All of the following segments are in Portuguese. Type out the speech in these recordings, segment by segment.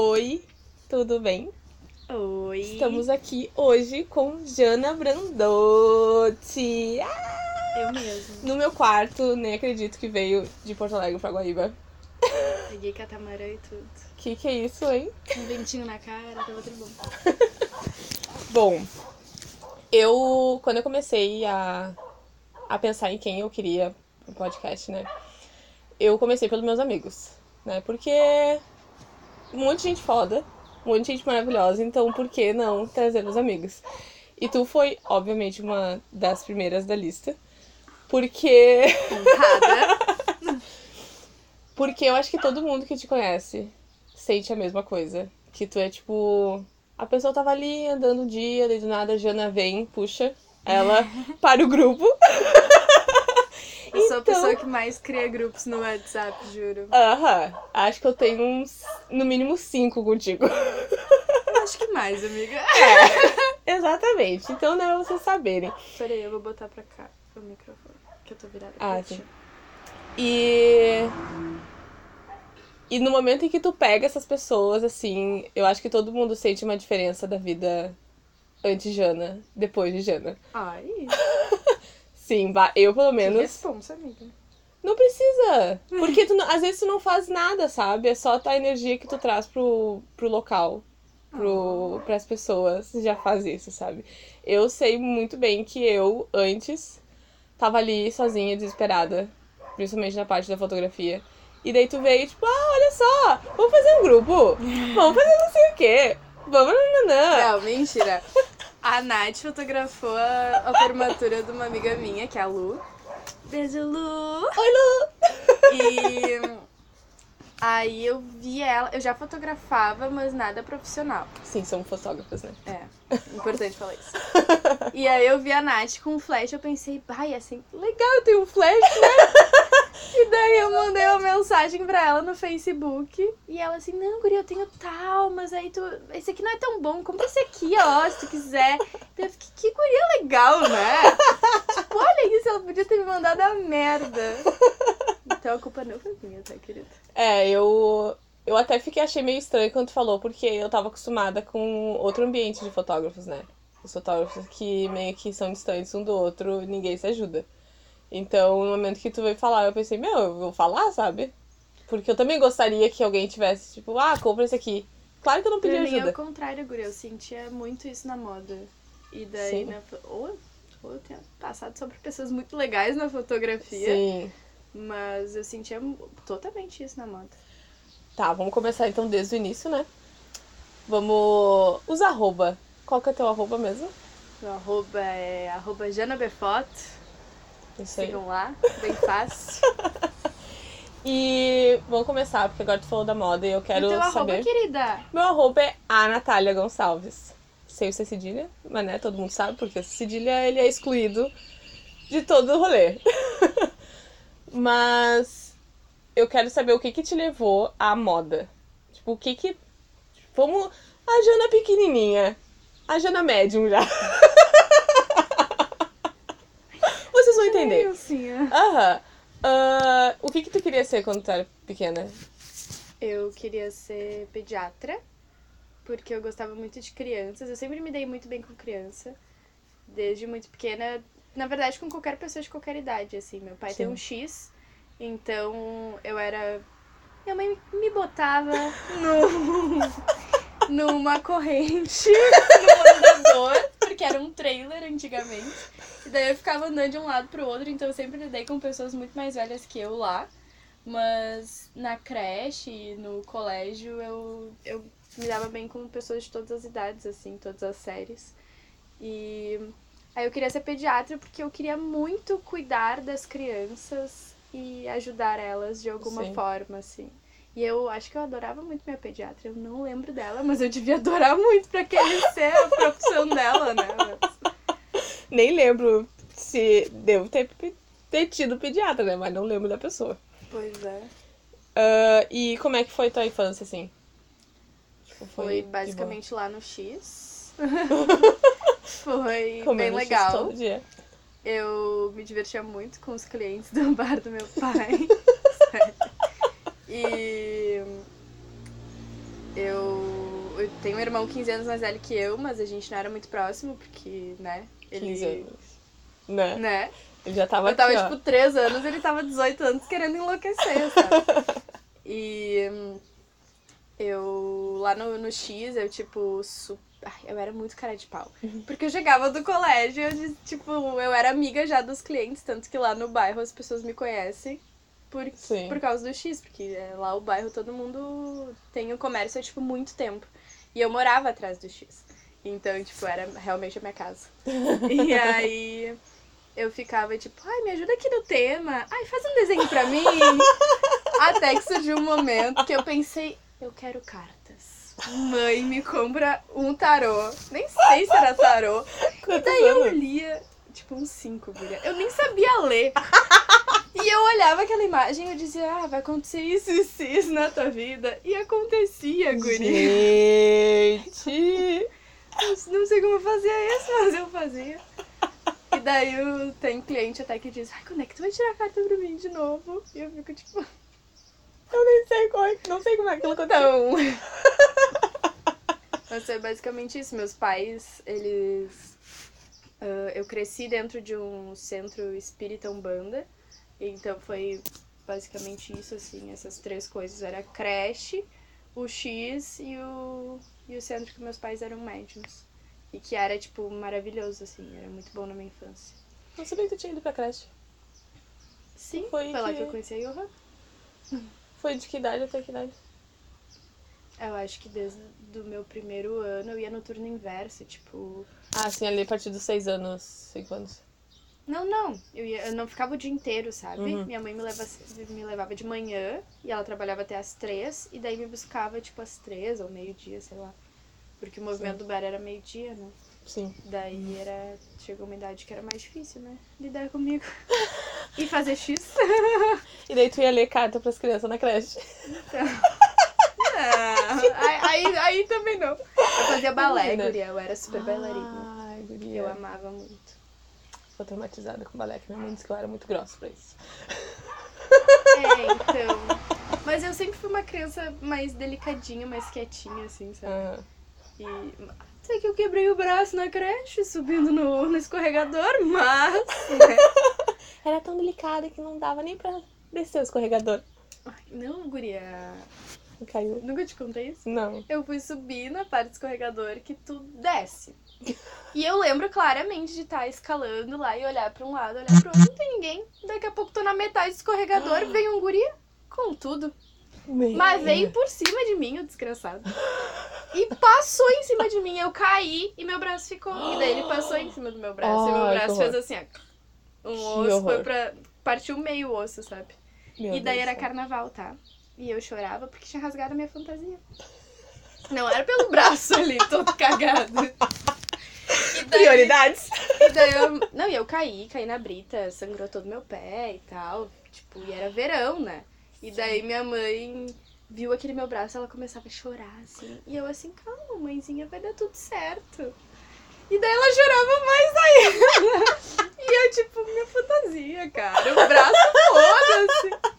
Oi, tudo bem? Oi. Estamos aqui hoje com Jana Brandotti. Ah! Eu mesmo. No meu quarto, nem acredito que veio de Porto Alegre pra Guaíba. Peguei catamarã e tudo. Que que é isso, hein? Um ventinho na cara, tava tudo bom. Bom, eu, quando eu comecei a, a pensar em quem eu queria no podcast, né? Eu comecei pelos meus amigos, né? Porque um monte de gente foda, um monte de gente maravilhosa, então por que não trazer os amigos? E tu foi, obviamente, uma das primeiras da lista, porque. Porque eu acho que todo mundo que te conhece sente a mesma coisa. Que tu é tipo. A pessoa tava ali andando um dia, daí do nada a Jana vem, puxa ela para o grupo. Eu sou a Então- pessoa que mais cria grupos no WhatsApp, juro. Aham. Acho que eu tenho uns, no mínimo cinco contigo. Acho que mais, amiga. Exatamente. Então não é pra vocês saberem. Peraí, eu vou botar pra cá o microfone. Que eu tô virada Ah, sim. E. E no momento em que tu pega essas pessoas, assim, eu acho que todo mundo sente uma diferença da vida antes Jana, depois de Jana. Ai, Sim, eu pelo que menos. responsa, amiga. Não precisa. Porque tu, não- às vezes tu não faz nada, sabe? É só a energia que tu traz pro, pro local, pro, pras pessoas. Já faz isso, sabe? Eu sei muito bem que eu, antes, tava ali sozinha, desesperada. Principalmente na parte da fotografia. E daí tu veio, tipo, ah, olha só, vamos fazer um grupo. Vamos fazer não sei o quê. Vamos, nananã. Não, mentira. A Nath fotografou a, a formatura de uma amiga minha, que é a Lu. Beijo, Lu! Oi, Lu. E aí eu vi ela, eu já fotografava, mas nada profissional. Sim, somos fotógrafos, né? É, importante falar isso. E aí eu vi a Nath com um flash, eu pensei, ai, assim, legal, eu tenho um flash, né? E daí eu mandei uma mensagem pra ela no Facebook. E ela assim, não, guria, eu tenho tal, mas aí tu. Esse aqui não é tão bom, compra esse aqui, ó, se tu quiser. Daí eu fiquei, que guria legal, né? tipo, olha isso, ela podia ter me mandado a merda. Então a culpa não foi minha, tá, querida? É, eu, eu até fiquei, achei meio estranho quando tu falou, porque eu tava acostumada com outro ambiente de fotógrafos, né? Os fotógrafos que meio que são distantes um do outro, ninguém se ajuda. Então, no momento que tu veio falar, eu pensei, meu, eu vou falar, sabe? Porque eu também gostaria que alguém tivesse, tipo, ah, compra esse aqui. Claro que eu não pedi Pra mim é ajuda. o contrário, guria. Eu sentia muito isso na moda. E daí, Sim. na, ou, ou eu tinha passado sobre pessoas muito legais na fotografia, Sim. mas eu sentia totalmente isso na moda. Tá, vamos começar então desde o início, né? Vamos. Os arroba. Qual que é teu arroba mesmo? Meu arroba é arroba janabefot. Isso aí. Sigam lá, bem fácil. E vamos começar, porque agora tu falou da moda e eu quero e teu arroba, saber. querida? Meu arroba é a Natália Gonçalves. Sem o C cedilha, mas né, todo mundo sabe, porque o C cedilha ele é excluído de todo o rolê. mas eu quero saber o que que te levou à moda. Tipo, o que que... Vamos... A Jana pequenininha. A Jana médium já. Vocês vão entender. Aham. Ah, o que que tu queria ser quando tu era pequena? Eu queria ser pediatra, porque eu gostava muito de crianças. Eu sempre me dei muito bem com criança, desde muito pequena. Na verdade, com qualquer pessoa de qualquer idade, assim. Meu pai tem Sim. um X, então eu era. Minha mãe me botava no... numa corrente, no andador, porque era um trailer antigamente. E daí eu ficava andando de um lado pro outro, então eu sempre lidei com pessoas muito mais velhas que eu lá. Mas na creche e no colégio eu, eu me dava bem com pessoas de todas as idades, assim, todas as séries. E aí eu queria ser pediatra porque eu queria muito cuidar das crianças e ajudar elas de alguma Sim. forma, assim. E eu acho que eu adorava muito minha pediatra. Eu não lembro dela, mas eu devia adorar muito pra querer ser a profissão dela, né? Mas- Nem lembro se devo ter, ter tido pediatra, né? Mas não lembro da pessoa. Pois é. Ah, e como é que foi tua infância, assim? Tipo, Foi de basicamente lá no X. Foi boa? bem Comendo X legal. todo dia. Eu me divertia muito com os clientes do bar do meu pai. Sério. e eu, eu tenho um irmão 15 anos mais velho que eu, mas a gente não era muito próximo, porque, né? Ele, 15 anos. Né? Né? Ele já tava Eu tava, aqui, ó. tipo, 3 anos, ele tava 18 anos querendo enlouquecer, sabe? E hum, eu, lá no, no X, eu, tipo, su... Ai, eu era muito cara de pau. Porque eu chegava do colégio, eu, tipo, eu era amiga já dos clientes, tanto que lá no bairro as pessoas me conhecem por, Sim. por causa do X, porque é, lá o bairro todo mundo tem o comércio há, tipo, muito tempo. E eu morava atrás do X. Então, tipo, era realmente a minha casa. e aí eu ficava tipo, ai, me ajuda aqui no tema. Ai, faz um desenho pra mim. Até que surgiu um momento que eu pensei, eu quero cartas. Mãe, me compra um tarô. Nem sei se era tarô. Quantos Daí eu anos? lia, tipo, uns cinco, guria. Eu nem sabia ler. E eu olhava aquela imagem e eu dizia, ah, vai acontecer isso e isso, isso na tua vida. E acontecia, guria. Gente! Não sei como eu fazia isso, mas eu fazia. E daí tenho cliente até que diz, ai, quando é que tu vai tirar a carta pra mim de novo? E eu fico tipo, Eu nem sei qual é, não sei como é que aquilo aconteceu. então. Mas foi basicamente isso. Meus pais, eles. ah, eu cresci dentro de um centro espírita Umbanda. Então foi basicamente isso, assim, essas três coisas. Era a creche, o X e o, e o centro que meus pais eram médiums. E que era, tipo, maravilhoso, assim, era muito bom na minha infância. Não sabia que tu tinha ido pra creche. Sim, Foi foi, lá que- que eu conheci a Johan. Foi de que idade até que idade? Eu acho que desde o meu primeiro ano eu ia no turno inverso, tipo. Ah, sim, ali a partir dos seis anos, cinco anos. Não, não. Eu, ia, eu não ficava o dia inteiro, sabe? Uhum. Minha mãe me, leva, me levava de manhã e ela trabalhava até às três, e daí me buscava, tipo, às três ou meio-dia, sei lá. Porque o movimento do bar era meio-dia, né? Sim. Daí era. Chegou uma idade que era mais difícil, né? Lidar comigo. e fazer X. E daí tu ia ler carta pras crianças na creche. Não, aí, aí, aí também não. Eu fazia balé, guria. Eu era super bailarina. Ai, guria. Eu amava muito. Tô traumatizada com balé, que minha mãe disse que eu era muito grossa pra isso. É, então. Mas eu sempre fui uma criança mais delicadinha, mais quietinha, assim, sabe? Ah, E. Sei que eu quebrei o braço na creche, subindo no, no escorregador, mas. né? Era tão delicada que não dava nem pra descer o escorregador. Ai, Não, guria. Caiu. Nunca te contei isso? Não. Eu fui subir na parte do escorregador que tu desce. E eu lembro claramente de estar escalando lá e olhar pra um lado, olhar pro outro, não tem ninguém. Daqui a pouco tô na metade do escorregador, vem um guri com tudo. Mas veio por cima de mim, o desgraçado. E passou em cima de mim. Eu caí e meu braço ficou. E daí ele passou em cima do meu braço. e meu braço fez assim, ó. Um Que osso horror. foi pra. Partiu meio osso, sabe? Meu e daí Deus era céu. carnaval, tá? E eu chorava porque tinha rasgado a minha fantasia. Não era pelo braço ali, todo cagado. E daí- Prioridades. e daí eu, não, e eu caí, caí na brita, sangrou todo meu pé e tal. Tipo, e era verão, né? E daí minha mãe viu aquele meu braço, ela começava a chorar, assim. E eu assim, calma, mãezinha, vai dar tudo certo. E daí ela chorava mais ainda. E eu, tipo, minha fantasia, cara. O braço foda-se.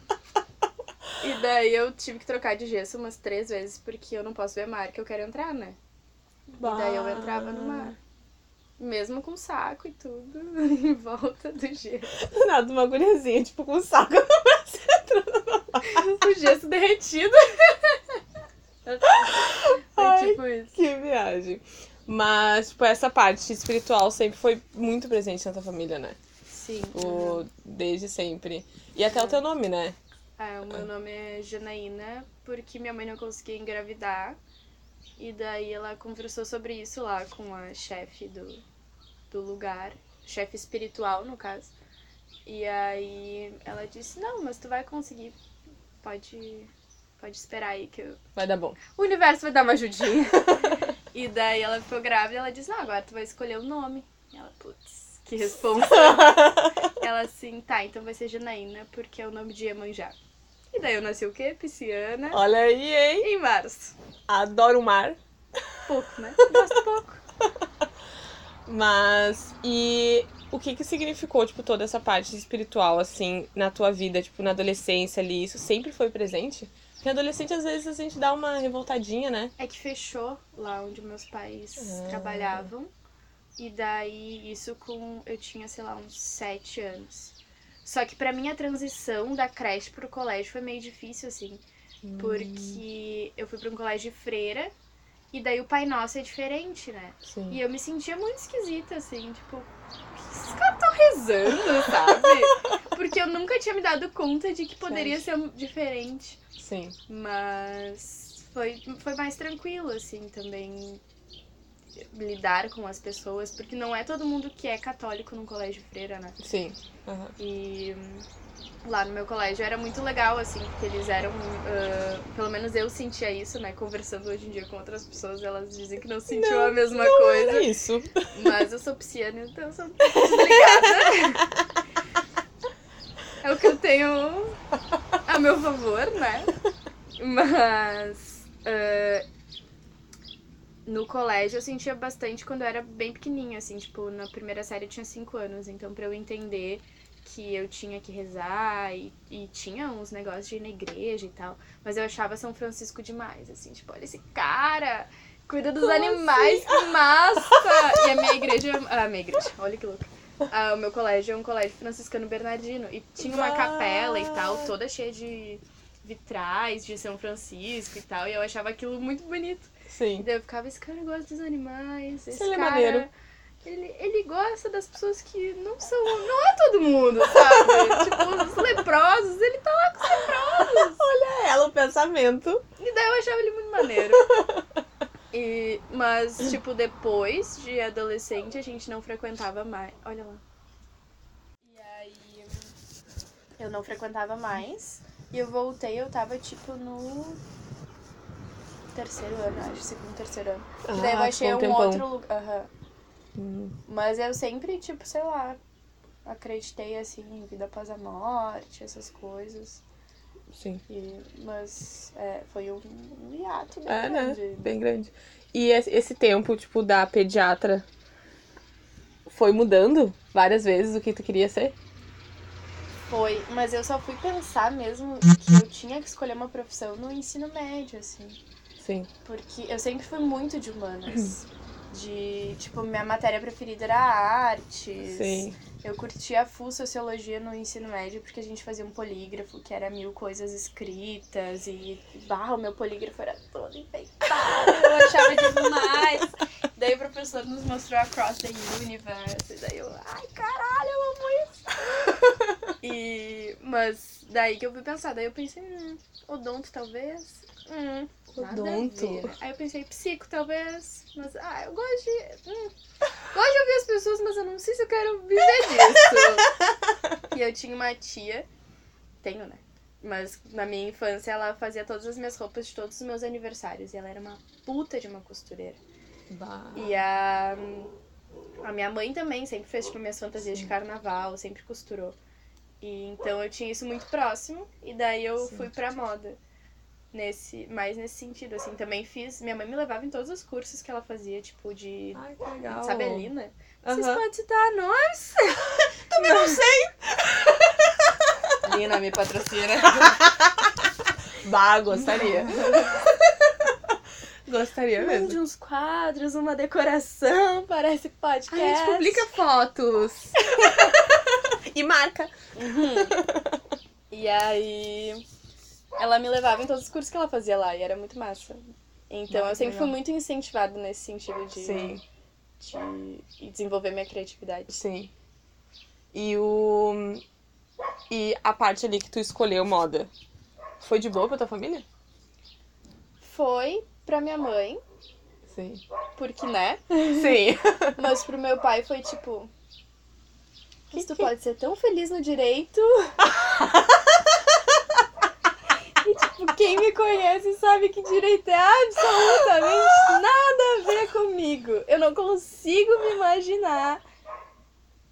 E daí eu tive que trocar de gesso umas três vezes, porque eu não posso ver mar, que eu quero entrar, né? E daí eu entrava no mar. Mesmo com saco e tudo, em volta do gesso. Nada, uma guriazinha, tipo, com saco no braço entrando. O gesso derretido. Ai. tipo isso. Que viagem. Mas, tipo, essa parte espiritual sempre foi muito presente na tua família, né? Sim. Tipo, desde sempre. E até o teu nome, né? É, o meu nome é Janaína, porque minha mãe não conseguia engravidar. E daí ela conversou sobre isso lá com a chefe do, do lugar, chefe espiritual, no caso. E aí ela disse, não, mas tu vai conseguir. Pode. Pode esperar aí que eu, Vai dar bom. o universo vai dar uma ajudinha. e daí ela ficou grávida e ela disse, não, agora tu vai escolher o nome. E ela, putz, que responsa. ela assim, tá, então vai ser Janaína, porque é o nome de Iemanjá. E daí eu nasci o quê? Pisciana. Olha aí, hein? Em março. Adoro o mar. Pouco, né? Gosto pouco. Mas, e o que que significou, tipo, toda essa parte espiritual, assim, na tua vida, tipo, na adolescência ali? Isso sempre foi presente? Porque adolescente às vezes a gente dá uma revoltadinha, né? É que fechou lá onde meus pais Ah. trabalhavam. E daí, isso com. Eu tinha, sei lá, uns sete anos. Só que pra mim a transição da creche pro colégio foi meio difícil, assim. Hum. Porque eu fui pra um colégio de freira. E daí o Pai Nosso é diferente, né? Sim. E eu me sentia muito esquisita, assim, tipo, o que esses caras estão rezando, sabe? Porque eu nunca tinha me dado conta de que poderia ser diferente. Sim. Mas foi, foi mais tranquilo, assim, também lidar com as pessoas, porque não é todo mundo que é católico num colégio freira, né? Sim. Aham. E hum, lá no meu colégio era muito legal, assim, porque eles eram. ah, pelo menos eu sentia isso, né? Conversando hoje em dia com outras pessoas, elas dizem que não sentiu a mesma coisa. É isso. Mas eu sou pisciana, então eu sou um pouco desligada. É o que eu tenho a meu favor, né? Mas. ah, no colégio eu sentia bastante quando eu era bem pequenininha, assim, tipo, na primeira série eu tinha 5 anos, então pra eu entender que eu tinha que rezar e, e tinha uns negócios de ir na igreja e tal, mas eu achava São Francisco demais, assim, tipo, olha esse cara, cuida dos Como animais, que massa! E a minha igreja, ah, a minha igreja, olha que louca. Ah, o meu colégio é um colégio franciscano bernardino e tinha uma Bah! capela e tal, toda cheia de vitrais de São Francisco e tal, e eu achava aquilo muito bonito. E Sim. daí eu ficava, esse cara gosta dos animais, esse ele é cara... maneiro. Ele, ele gosta das pessoas que não são... Não é todo mundo, sabe? tipo, os leprosos, ele tá lá com os leprosos. Olha ela, o pensamento. E daí eu achava ele muito maneiro. E, mas, tipo, depois de adolescente, a gente não frequentava mais. Olha lá. E aí, eu não frequentava mais. E eu voltei, eu tava, tipo, no terceiro ano, acho, segundo, terceiro ano. E daí eu Ah, achei um um outro lugar. Aham. Hum, Mas eu sempre, tipo, sei lá, acreditei, assim, em vida após a morte, essas coisas. Sim. E, mas é, foi um, um hiato bem É, né? grande. Bem grande. E esse tempo, tipo, da pediatra foi mudando várias vezes o que tu queria ser? Foi, mas eu só fui pensar mesmo que eu tinha que escolher uma profissão no ensino médio, assim. Sim. Porque eu sempre fui muito de humanas. De, tipo, minha matéria preferida era artes. Sim. Eu curtia full sociologia no ensino médio porque a gente fazia um polígrafo que era mil coisas escritas e barra, o meu polígrafo era todo enfeitado, eu achava demais. Daí o professor nos mostrou Across the Universe, e daí eu, ai caralho, eu amo isso. E, mas daí que eu fui pensar, daí eu pensei, hum, odonto talvez, hum, Odonto. Aí eu pensei, psico talvez, mas ah, eu gosto de. Hum, gosto de ouvir as pessoas, mas eu não sei se eu quero viver disso. e eu tinha uma tia, tenho, né? Mas na minha infância ela fazia todas as minhas roupas de todos os meus aniversários. E ela era uma puta de uma costureira. Bah. E a, a minha mãe também sempre fez tipo minhas fantasias de carnaval, sempre costurou. E então eu tinha isso muito próximo e daí eu Sim. fui pra moda. Nesse, mais nesse sentido, assim, também fiz. Minha mãe me levava em todos os cursos que ela fazia, tipo, de. Ai, que legal. Sabe a Lina? Vocês podem citar nomes? Também não sei. Lina me patrocina. Bah, gostaria. gostaria mesmo. Mande uns quadros, uma decoração, parece podcast. A gente publica fotos. e marca. Uhum. E aí, ela me levava em todos os cursos que ela fazia lá e era muito massa. Então, Ah, eu sempre legal. fui muito incentivada nesse sentido de, Sim, de desenvolver minha criatividade. sim. E o. E a parte ali que tu escolheu moda. Foi de boa pra tua família? Foi pra minha mãe, Sim. porque, né? Sim. Mas pro meu pai foi tipo. Mas tu pode ser tão feliz no direito. quem me conhece sabe que direito é absolutamente nada a ver comigo. Eu não consigo me imaginar.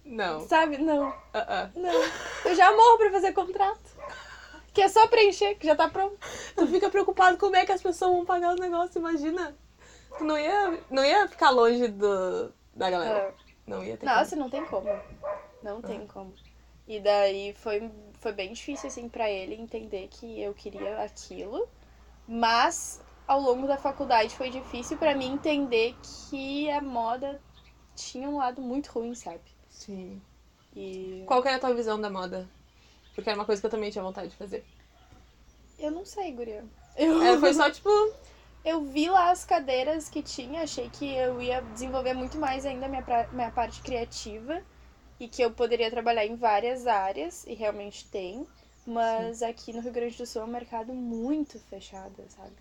Não. Sabe? Não, Ah, ah. não. Eu já morro pra fazer contrato. Que é só preencher, que já tá pronto. Tu fica preocupado como é que as pessoas vão pagar os negócios, imagina. Tu não ia, não ia ficar longe do, da galera. Não ia ter Nossa, não tem como. Não tem como. E daí foi, foi bem difícil, assim, pra ele entender que eu queria aquilo. Mas ao longo da faculdade foi difícil pra mim entender que a moda tinha um lado muito ruim, sabe? Sim. E Qual que era a tua visão da moda? Porque era uma coisa que eu também tinha vontade de fazer. eu não sei, guria. Era, foi só tipo. Eu vi lá as cadeiras que tinha, achei que eu ia desenvolver muito mais ainda minha, pra- minha parte criativa e que eu poderia trabalhar em várias áreas, e realmente tem. Mas aqui no Rio Grande do Sul é um mercado muito fechado, sabe?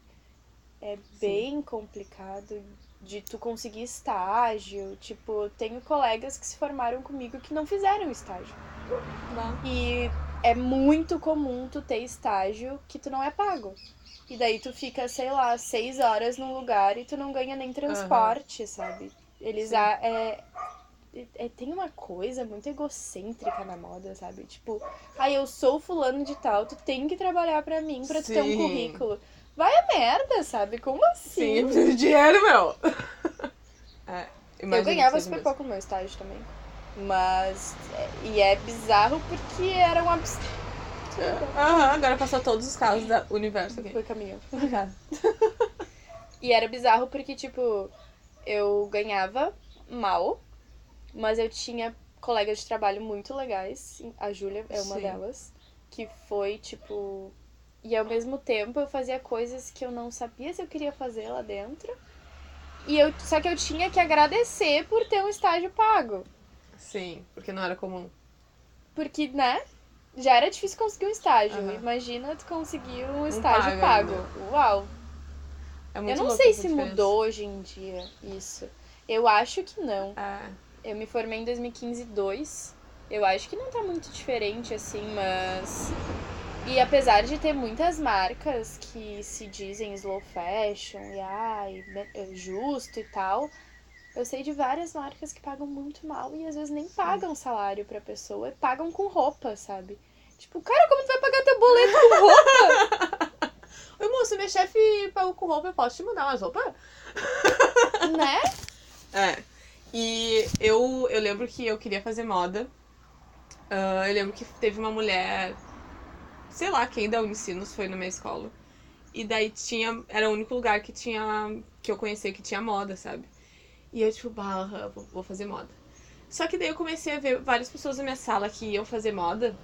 É bem complicado de tu conseguir estágio. Tipo, tenho colegas que se formaram comigo que não fizeram estágio. E é muito comum tu ter estágio que tu não é pago. E daí tu fica, sei lá, seis horas num lugar e tu não ganha nem transporte, sabe? Eles Sim. a, é, é- tem uma coisa muito egocêntrica na moda, sabe? Tipo, ah, eu sou fulano de tal, tu tem que trabalhar pra mim pra tu ter um currículo. Vai a merda, sabe? Como assim? Sim, eu preciso de dinheiro, meu. É, Eu ganhava super mesmo. pouco no meu estágio também. Mas. é- E é bizarro porque era um absurdo. Aham, agora passou todos os carros do universo aqui. Foi caminhão. e era bizarro porque, tipo, eu ganhava mal, mas eu tinha colegas de trabalho muito legais. A Júlia é uma Sim. delas. Que foi, tipo. E ao mesmo tempo eu fazia coisas que eu não sabia se eu queria fazer lá dentro. E eu, só que eu tinha que agradecer por ter um estágio pago. Sim, porque não era comum. Porque, né? Já era difícil conseguir um estágio. Aham. Imagina tu conseguir um estágio pago pago. Uau! É Eu não sei se mudou hoje em dia isso. Eu acho que não. É. Eu me formei em 2015 2. Eu acho que não tá muito diferente assim, mas. E apesar de ter muitas marcas que se dizem slow fashion e ai, né, é justo e tal, eu sei de várias marcas que pagam muito mal e às vezes nem pagam salário pra pessoa, pagam com roupa, sabe? Tipo, cara, como tu vai pagar teu boleto com roupa, Oi, moço, minha chefe pagou com roupa, eu posso te mandar umas roupas? né? É. E eu, eu lembro que eu queria fazer moda. Ah, eu lembro que teve uma mulher, sei lá, quem da Unicinos foi na minha escola. E daí tinha. Era o único lugar que tinha. que eu conhecia que tinha moda, sabe? E eu, tipo, barra, vou, fazer moda. Só que daí eu comecei a ver várias pessoas na minha sala que iam fazer moda.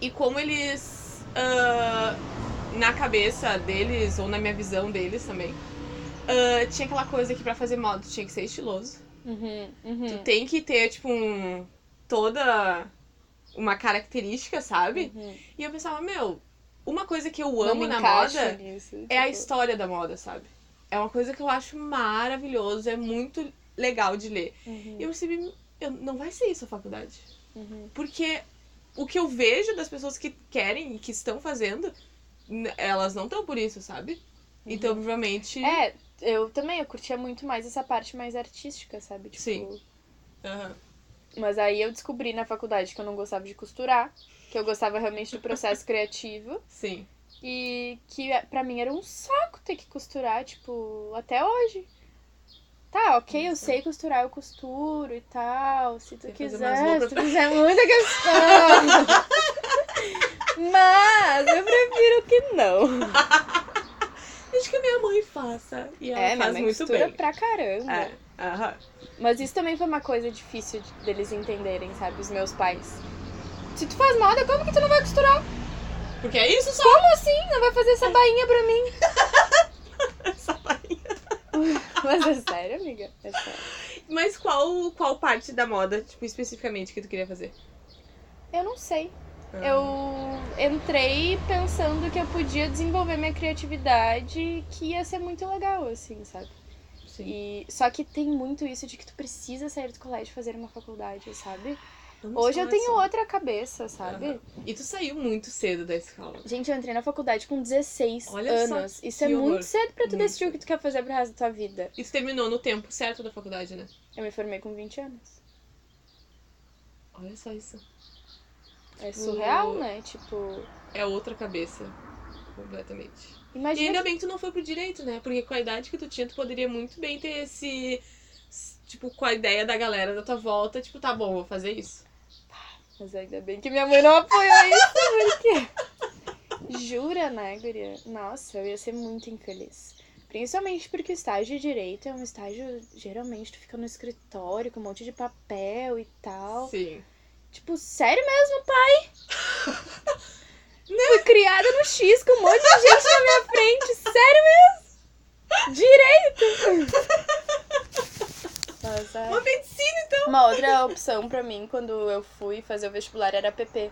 E como eles. ah, na cabeça deles, ou na minha visão deles também, ah, tinha aquela coisa que pra fazer moda tinha que ser estiloso. Uhum, uhum. Tu tem que ter, tipo, um, toda uma característica, sabe? Uhum. E eu pensava, meu, uma coisa que eu amo na moda nisso, é a história da moda, sabe? É uma coisa que eu acho maravilhoso, é muito legal de ler. uhum, E eu percebi, eu, não vai ser isso a faculdade. uhum. Porque o que eu vejo das pessoas que querem e que estão fazendo, elas não estão por isso, sabe? Então, provavelmente. É, eu também, eu curtia muito mais essa parte mais artística, sabe? Tipo, Sim. Aham. Mas aí eu descobri na faculdade que eu não gostava de costurar, que eu gostava realmente do processo criativo Sim. e que pra mim era um saco ter que costurar, tipo, até hoje. Tá, ok, eu sei costurar, eu costuro e tal. Se tu Tem quiser, se tu quiser muita questão. Mas eu prefiro que não. Desde que a minha mãe faça. E ela É, minha faz mãe muito costura bem. pra caramba. É. Aham. Mas isso também foi uma coisa difícil de- deles entenderem, sabe? Os meus pais. Se tu faz moda, como que tu não vai costurar? Porque é isso só. Como assim? Não vai fazer essa bainha pra mim? Essa bainha. Mas é sério, amiga? É sério. Mas qual, qual parte da moda, tipo, especificamente, que tu queria fazer? Eu não sei. Eu entrei pensando que eu podia desenvolver minha criatividade que ia ser muito legal, assim, sabe? Sim. E... Só que tem muito isso de que tu precisa sair do colégio e fazer uma faculdade, sabe? Vamos Hoje eu tenho sobre- outra cabeça, sabe? Aham. E tu saiu muito cedo da escola. Gente, eu entrei na faculdade com 16 Olha só anos. Isso é muito cedo pra tu Muito decidir o que tu quer fazer pro resto da tua vida. E tu terminou no tempo certo da faculdade, né? Eu me formei com 20 anos. Olha só isso. É Tipo, surreal, né? Tipo, É outra cabeça. Completamente. E imagina. ainda bem que tu não foi pro direito, né? Porque com a idade que tu tinha, tu poderia muito bem ter esse. Tipo, com a ideia da galera da tua volta, tipo, tá bom, vou fazer isso. Mas ainda bem que minha mãe não apoiou isso, porque. Jura, né, guria? Nossa, eu ia ser muito infeliz. Principalmente porque o estágio de direito é um estágio, geralmente, tu fica no escritório com um monte de papel e tal. Sim. Tipo, sério mesmo, pai? Fui criada no X com um monte de gente na minha frente. Sério mesmo? Direito! Ai. Uma medicina, então. Uma outra opção pra mim, quando eu fui fazer o vestibular, era PP.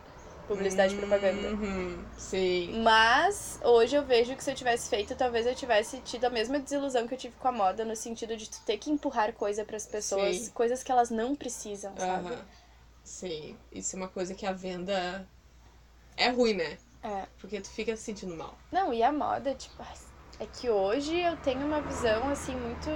Publicidade e propaganda. Uhum. Sim. Mas hoje eu vejo que se eu tivesse feito, talvez eu tivesse tido a mesma desilusão que eu tive com a moda, no sentido de tu ter que empurrar coisa pras pessoas, Sim. coisas que elas não precisam, sabe? Aham. Sim. Isso é uma coisa que a venda é ruim, né? É. Porque tu fica se sentindo mal. Não, e a moda, tipo, é que hoje eu tenho uma visão assim muito.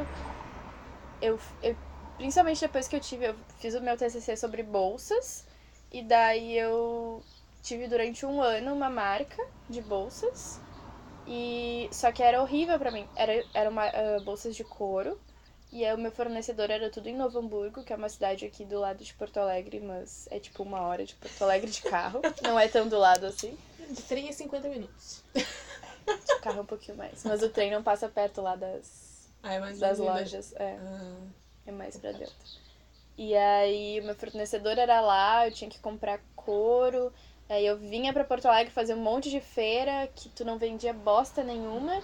Eu, eu principalmente depois que eu tive, eu fiz o meu TCC sobre bolsas e daí eu tive durante um ano uma marca de bolsas e só que era horrível pra mim. Era era uma ah, bolsas de couro e aí o meu fornecedor era tudo em Novo Hamburgo, que é uma cidade aqui do lado de Porto Alegre, mas é tipo uma hora de Porto Alegre de carro. Não é tão do lado assim. De 3 a 50 minutos. De carro é um pouquinho mais. Mas o trem não passa perto lá das, Ah, é das lojas. É, Ah, é mais pra dentro. E aí, o meu fornecedor era lá, eu tinha que comprar couro. Aí eu vinha pra Porto Alegre fazer um monte de feira que tu não vendia bosta nenhuma.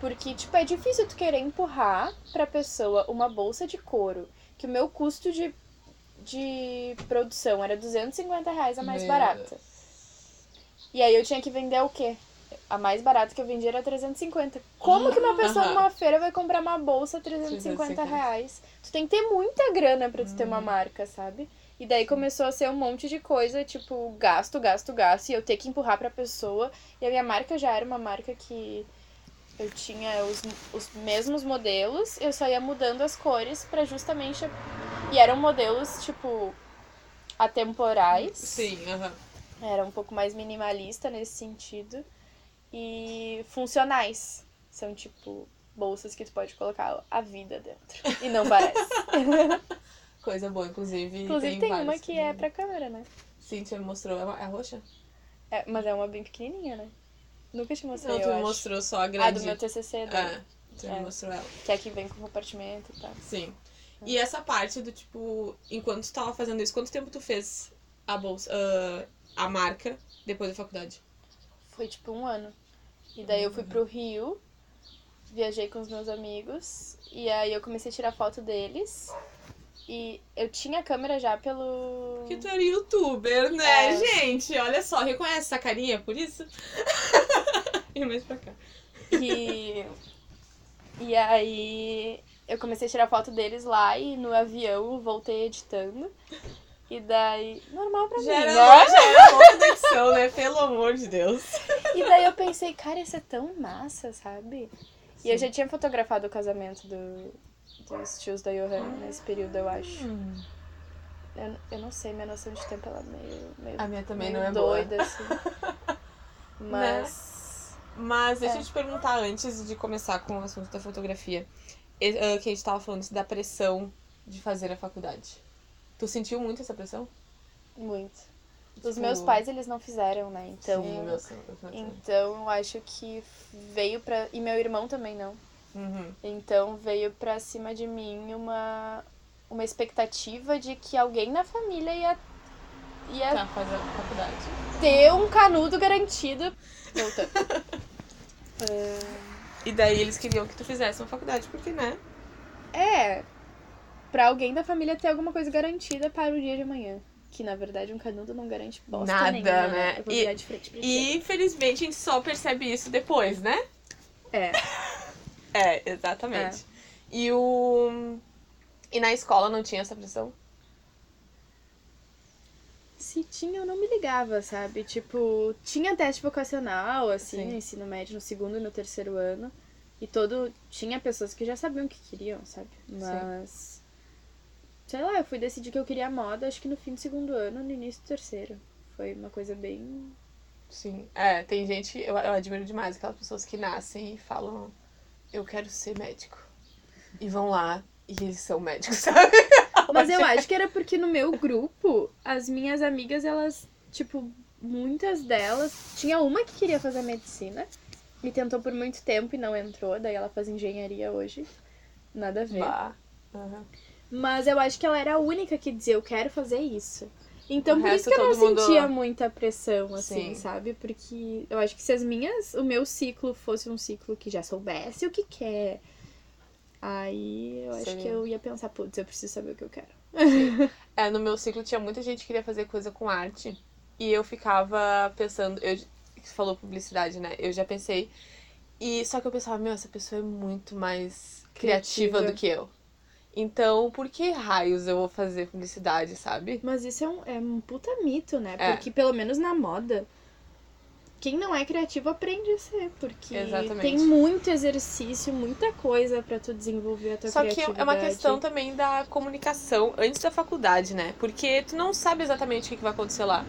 Porque, tipo, é difícil tu querer empurrar pra pessoa uma bolsa de couro. Que o meu custo de, de produção era 250 reais a mais Meu barata. E aí eu tinha que vender o quê? A mais barata que eu vendia era 350. Como que uma pessoa numa feira vai comprar uma bolsa 350 350. reais? Tu tem que ter muita grana pra tu ter uma marca, sabe? E daí começou a ser um monte de coisa, tipo, gasto, gasto, gasto, e eu ter que empurrar pra pessoa. E a minha marca já era uma marca que eu tinha os, os mesmos modelos, eu só ia mudando as cores pra justamente. E eram modelos, tipo, atemporais. Sim, aham. Era um pouco mais minimalista nesse sentido. E funcionais. São tipo bolsas que tu pode colocar a vida dentro. E não parece. Coisa boa, inclusive. Inclusive tem, uma várias que é pra câmera, né? Cíntia me mostrou. É uma- é roxa? É, mas é uma bem pequenininha, né? Nunca te mostrei, Não, tu eu me acho. mostrou só a Ah, grande. do meu TCC, É, tu É. me mostrou ela. que é que vem com compartimento e tal. Sim. E essa parte do tipo, enquanto tu tava fazendo isso, quanto tempo tu fez a bolsa, ah, a marca depois da faculdade? Foi tipo um ano. E daí eu fui pro Rio, viajei com os meus amigos, e aí eu comecei a tirar foto deles. E eu tinha a câmera já pelo. Que tu era youtuber, né, É. gente? Olha só, reconhece essa carinha por isso? e mais pra cá. E, e aí eu comecei a tirar foto deles lá e no avião voltei editando. E daí. Normal pra mim. Já era, né? já era edição, né? Pelo amor de Deus. E daí eu pensei, cara, isso é tão massa, sabe? E eu Sim. já tinha fotografado o casamento do, dos tios da Johanna nesse período, eu acho. Eu, eu não sei, minha noção de tempo ela é meio, meio, A minha também meio não é boa. Né? doida, assim. Mas. Mas deixa É. eu te perguntar antes de começar com o assunto da fotografia. Ah, Que a gente tava falando da pressão de fazer a faculdade. Tu sentiu muito essa pressão? Muito. Os Tipo, meus pais, eles não fizeram, né? Então. Sim, também. Então, eu acho que veio pra. E meu irmão também não. Uhum. Então, veio pra cima de mim uma, uma expectativa de que alguém na família ia, ia Tá, faz a faculdade. ter um canudo garantido. Voltando. E daí eles queriam que tu fizesse uma faculdade, porque, né? É. Pra alguém da família ter alguma coisa garantida para o dia de amanhã. Que na verdade um canudo não garante bosta Nada, nenhuma. né? Eu vou E- de frente pra. E infelizmente a gente só percebe isso depois, né? É. É, exatamente. E o. E na escola não tinha essa pressão? Se tinha, eu não me ligava, sabe? Tipo, tinha teste vocacional, assim, Sim. no ensino médio, no segundo e no terceiro ano. E todo. Tinha pessoas que já sabiam o que queriam, sabe? Mas. Sei lá, eu fui decidir que eu queria moda, acho que no fim do segundo ano, no início do terceiro. Foi uma coisa bem. Sim. É, tem gente, eu, eu admiro demais aquelas pessoas que nascem e falam, eu quero ser médico. E vão lá e eles são médicos, sabe? Mas eu acho que era porque no meu grupo, as minhas amigas, elas, tipo, muitas delas. Tinha uma que queria fazer medicina e tentou por muito tempo e não entrou, daí ela faz engenharia hoje. Nada a ver. Bah. Uhum. Mas eu acho que ela era a única que dizia, eu quero fazer isso. Então O por isso que eu não todo mundo- sentia muita pressão, assim, Sim. sabe? Porque eu acho que se as minhas, o meu ciclo fosse um ciclo que já soubesse o que quer, aí eu acho Seria. que eu ia pensar, putz, eu preciso saber o que eu quero. É, no meu ciclo tinha muita gente que queria fazer coisa com arte. E eu ficava pensando, eu falou publicidade, né? Eu já pensei. E só que eu pensava, meu, essa pessoa é muito mais criativa, Criativa. do que eu. Então, por que raios eu vou fazer publicidade, sabe? Mas isso é um, é um puta mito, né? É. Porque pelo menos na moda, quem não é criativo aprende a ser, porque Exatamente. tem muito exercício, muita coisa pra tu desenvolver a tua Só que criatividade. é uma questão também da comunicação antes da faculdade, né? Porque tu não sabe exatamente o que que vai acontecer lá.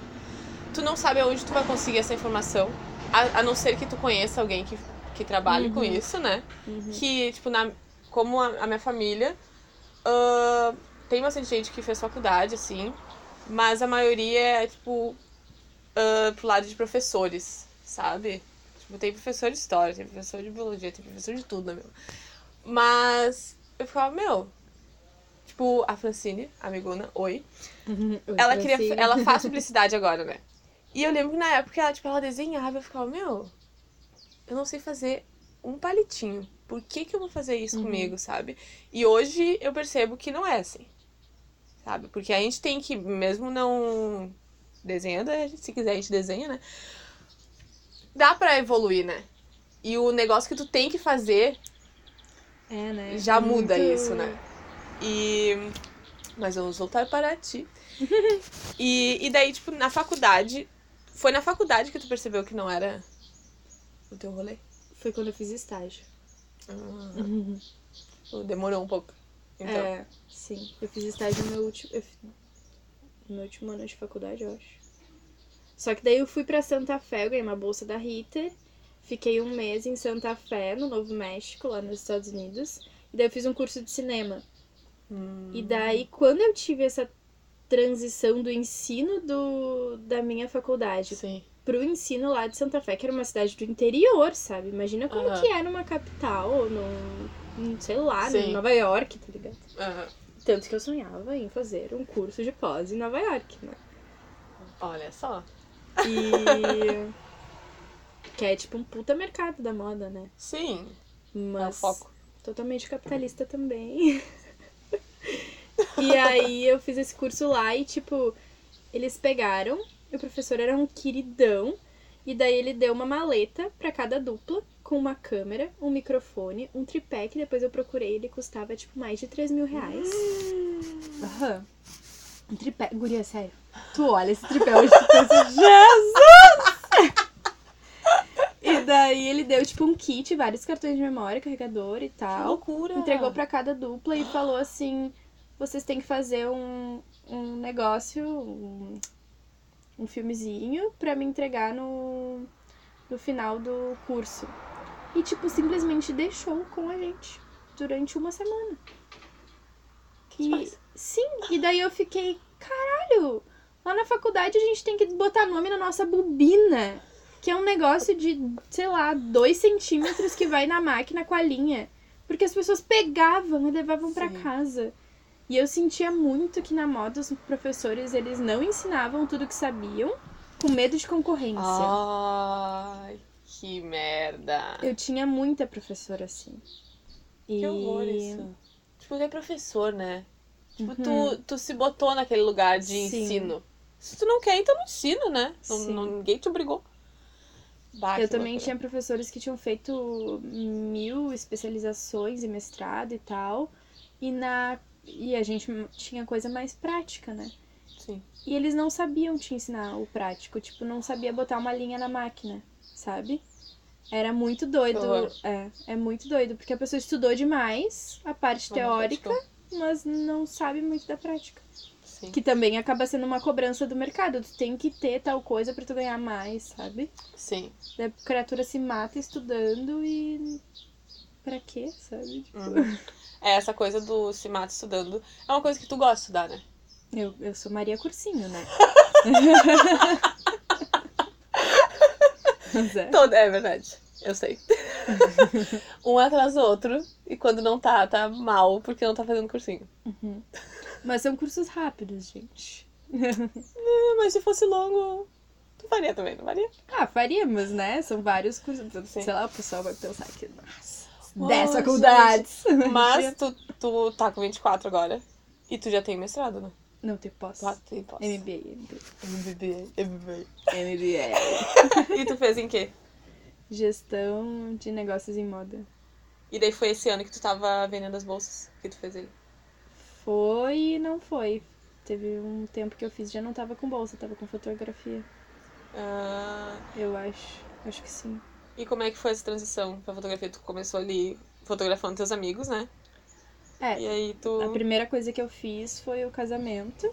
Tu não sabe aonde tu vai conseguir essa informação. A, a não ser que tu conheça alguém que, que trabalhe com Uhum. isso, né? Uhum. Que, tipo, na, como a, a minha família, ah, tem bastante gente que fez faculdade, assim, mas a maioria é, tipo, ah, pro lado de professores, sabe? Tipo, tem professor de história, tem professor de biologia, tem professor de tudo, né, meu? Mas eu ficava, meu. Tipo, a Francine, a amigona, oi. Oi, Ela queria. Francine. Ela faz publicidade agora, né? E eu lembro que na época ela, tipo, ela desenhava, eu ficava, meu, eu não sei fazer um palitinho. Por que, que eu vou fazer isso Uhum. comigo, sabe? E hoje eu percebo que não é assim. Sabe? Porque a gente tem que, mesmo não desenhando, se quiser a gente desenha, né? Dá pra evoluir, né? E o negócio que tu tem que fazer É, né? já muda Muito- isso, né? E. Mas vamos voltar para ti. e, e daí, tipo, na faculdade. Foi na faculdade que tu percebeu que não era o teu rolê? Foi quando eu fiz estágio. Ah, demorou um pouco. Então. É, sim. Eu fiz estágio no meu último. eu No meu último ano de faculdade, eu acho. Só que daí eu fui pra Santa Fé, eu ganhei uma bolsa da Ritter. Fiquei um mês em Santa Fé, no Novo México, lá nos Estados Unidos. E daí eu fiz um curso de cinema. Hum, E daí, quando eu tive essa transição do ensino do, da minha faculdade Sim. Pro ensino lá de Santa Fé, que era uma cidade do interior, sabe? Imagina como que é numa capital, no, no- sei lá, Sim. em Nova York, tá ligado? Tanto que eu sonhava em fazer um curso de pós em Nova York, né? Olha só. E. que é tipo um puta mercado da moda, né? Sim. É o Mas. foco. Totalmente capitalista também. e aí eu fiz esse curso lá e, tipo, eles pegaram, o professor era um queridão, e daí ele deu uma maleta pra cada dupla, com uma câmera, um microfone, um tripé, que depois eu procurei, ele custava, tipo, mais de 3 mil reais. Aham. Um tripé. Guria, sério. Tu olha esse tripé hoje, tu pensa, Jesus! E daí ele deu, tipo, um kit, vários cartões de memória, carregador e Que tal. loucura. Entregou pra cada dupla e falou assim: vocês têm que fazer um, um negócio, um, um filmezinho pra me entregar no, no final do curso. E, tipo, simplesmente deixou com a gente durante uma semana. Que E, sim, e daí eu fiquei, caralho, lá na faculdade a gente tem que botar nome na nossa bobina. Que é um negócio de, sei lá, dois centímetros que vai na máquina com a linha. Porque as pessoas pegavam e levavam pra Sim. casa. E eu sentia muito que na moda os professores, eles não ensinavam tudo que sabiam com medo de concorrência. Ai, que merda. Eu tinha muita professora assim. E... Que horror isso. Tipo, tu é professor, né? Tipo, Uhum. tu, tu se botou naquele lugar de Sim. ensino. Se tu não quer, então não ensina, né? Não, não- ninguém te obrigou. Bah, Eu também loucura. tinha professores que tinham feito mil especializações e mestrado e tal. E na e a gente tinha coisa mais prática, né? Sim. E eles não sabiam te ensinar o prático, tipo, não sabia botar uma linha na máquina, sabe? Era muito doido. É, é muito doido, porque a pessoa estudou demais a parte Mas não teórica, praticou. mas não sabe muito da prática. Sim. Que também acaba sendo uma cobrança do mercado. Tu tem que ter tal coisa pra tu ganhar mais, sabe? Sim. A criatura se mata estudando e. Pra quê, sabe? Tipo, Uhum. É, essa coisa do se mata estudando é uma coisa que tu gosta de estudar, né? Eu, eu sou Maria Cursinho, né? É. Todo, é verdade. Eu sei. um atrás do outro. E quando não tá, tá mal porque não tá fazendo cursinho. Uhum. Mas são cursos rápidos, gente. É, mas se fosse longo, tu faria também, não faria? Ah, faríamos, né? São vários cursos. Sim. Sei lá, o pessoal vai pensar que, nossa, Oh, 10 faculdades. Mas tu, tu tá com 24 agora. E tu já tem mestrado, né? Não tem posso. Tu tem posse. MBA, MBA. MBA. MBA. MBA. E tu fez em quê? Gestão de negócios em moda. E daí foi esse ano que tu tava vendendo as bolsas que tu fez ele. Foi e não foi. Teve um tempo que eu fiz, já não tava com bolsa, tava com fotografia. Ah, Eu acho. Acho que sim. E como é que foi essa transição pra fotografia? Tu começou ali fotografando teus amigos, né? É, E aí tu. a primeira coisa que eu fiz foi o casamento.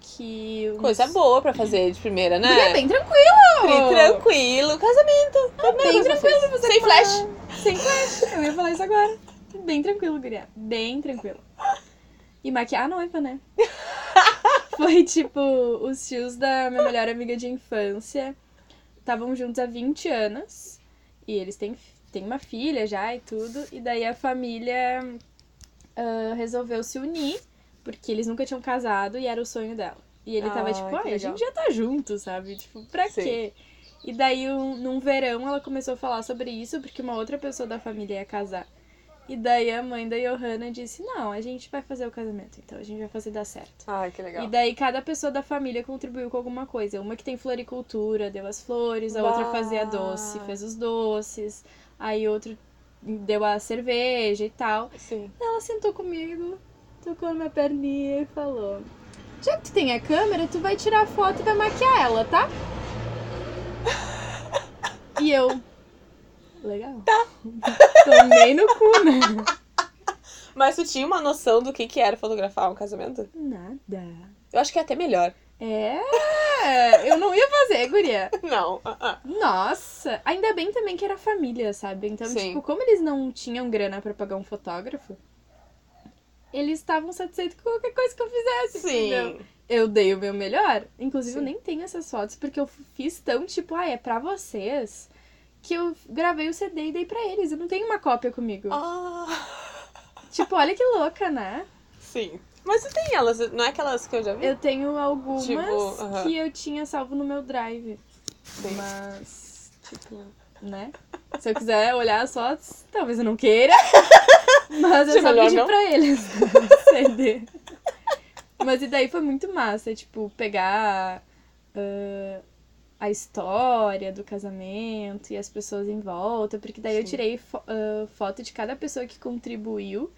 Que. Coisa boa pra fazer de primeira, né? É bem tranquilo! Tri- Tranquilo, casamento. É bem tranquilo pra fazer Sem flash. Sem flash. Eu ia falar isso agora. Bem tranquilo, guria. Bem tranquilo. E maquiar a noiva, né? Foi tipo, os tios da minha melhor amiga de infância estavam juntos há 20 anos. E eles têm, têm uma filha já e tudo. E daí a família ah, resolveu se unir, porque eles nunca tinham casado e era o sonho dela. E ele tava Ah, tipo, que ai, a gente já tá junto, sabe? Tipo, pra Sim. quê? E daí, um- num verão, ela começou a falar sobre isso, porque uma outra pessoa da família ia casar. E daí a mãe da Johanna disse: Não, a gente vai fazer o casamento, então a gente vai fazer dar certo. Ai, que legal. E daí cada pessoa da família contribuiu com alguma coisa. Uma que tem floricultura, deu as flores, a outra Bah. fazia doce, fez os doces, aí outro deu a cerveja e tal. Sim. Ela sentou comigo, tocou na minha perninha e falou: Já que tu tem a câmera, tu vai tirar a foto e vai maquiar ela, tá? E eu. Legal. Tá. Tomei no cu, né? Mas tu tinha uma noção do que, que era fotografar um casamento? Nada. Eu acho que é até melhor. É, eu não ia fazer, guria. Não. ah, ah. Nossa, ainda bem também que era família, sabe? Então, Sim. tipo, como eles não tinham grana pra pagar um fotógrafo, eles estavam satisfeitos com qualquer coisa que eu fizesse, entendeu? Sim. Eu dei o meu melhor. Inclusive, eu Sim. nem tenho essas fotos, porque eu fiz tão, tipo, ah, é pra vocês, que eu gravei o CD e dei pra eles. Eu não tenho uma cópia comigo. Ah, Tipo, olha que louca, né? sim. Mas tu tem elas, não é aquelas que eu já vi? Eu tenho algumas Tipo, aham. que eu tinha salvo no meu drive. Sim. Mas, tipo, né? Se eu quiser olhar as fotos, talvez eu não queira. Mas eu Tipo, só pedi não. pra eles CD. Mas e daí foi muito massa, tipo, pegar ah, a história do casamento e as pessoas em volta, porque daí eu Sim. tirei fo- ah, foto de cada pessoa que contribuiu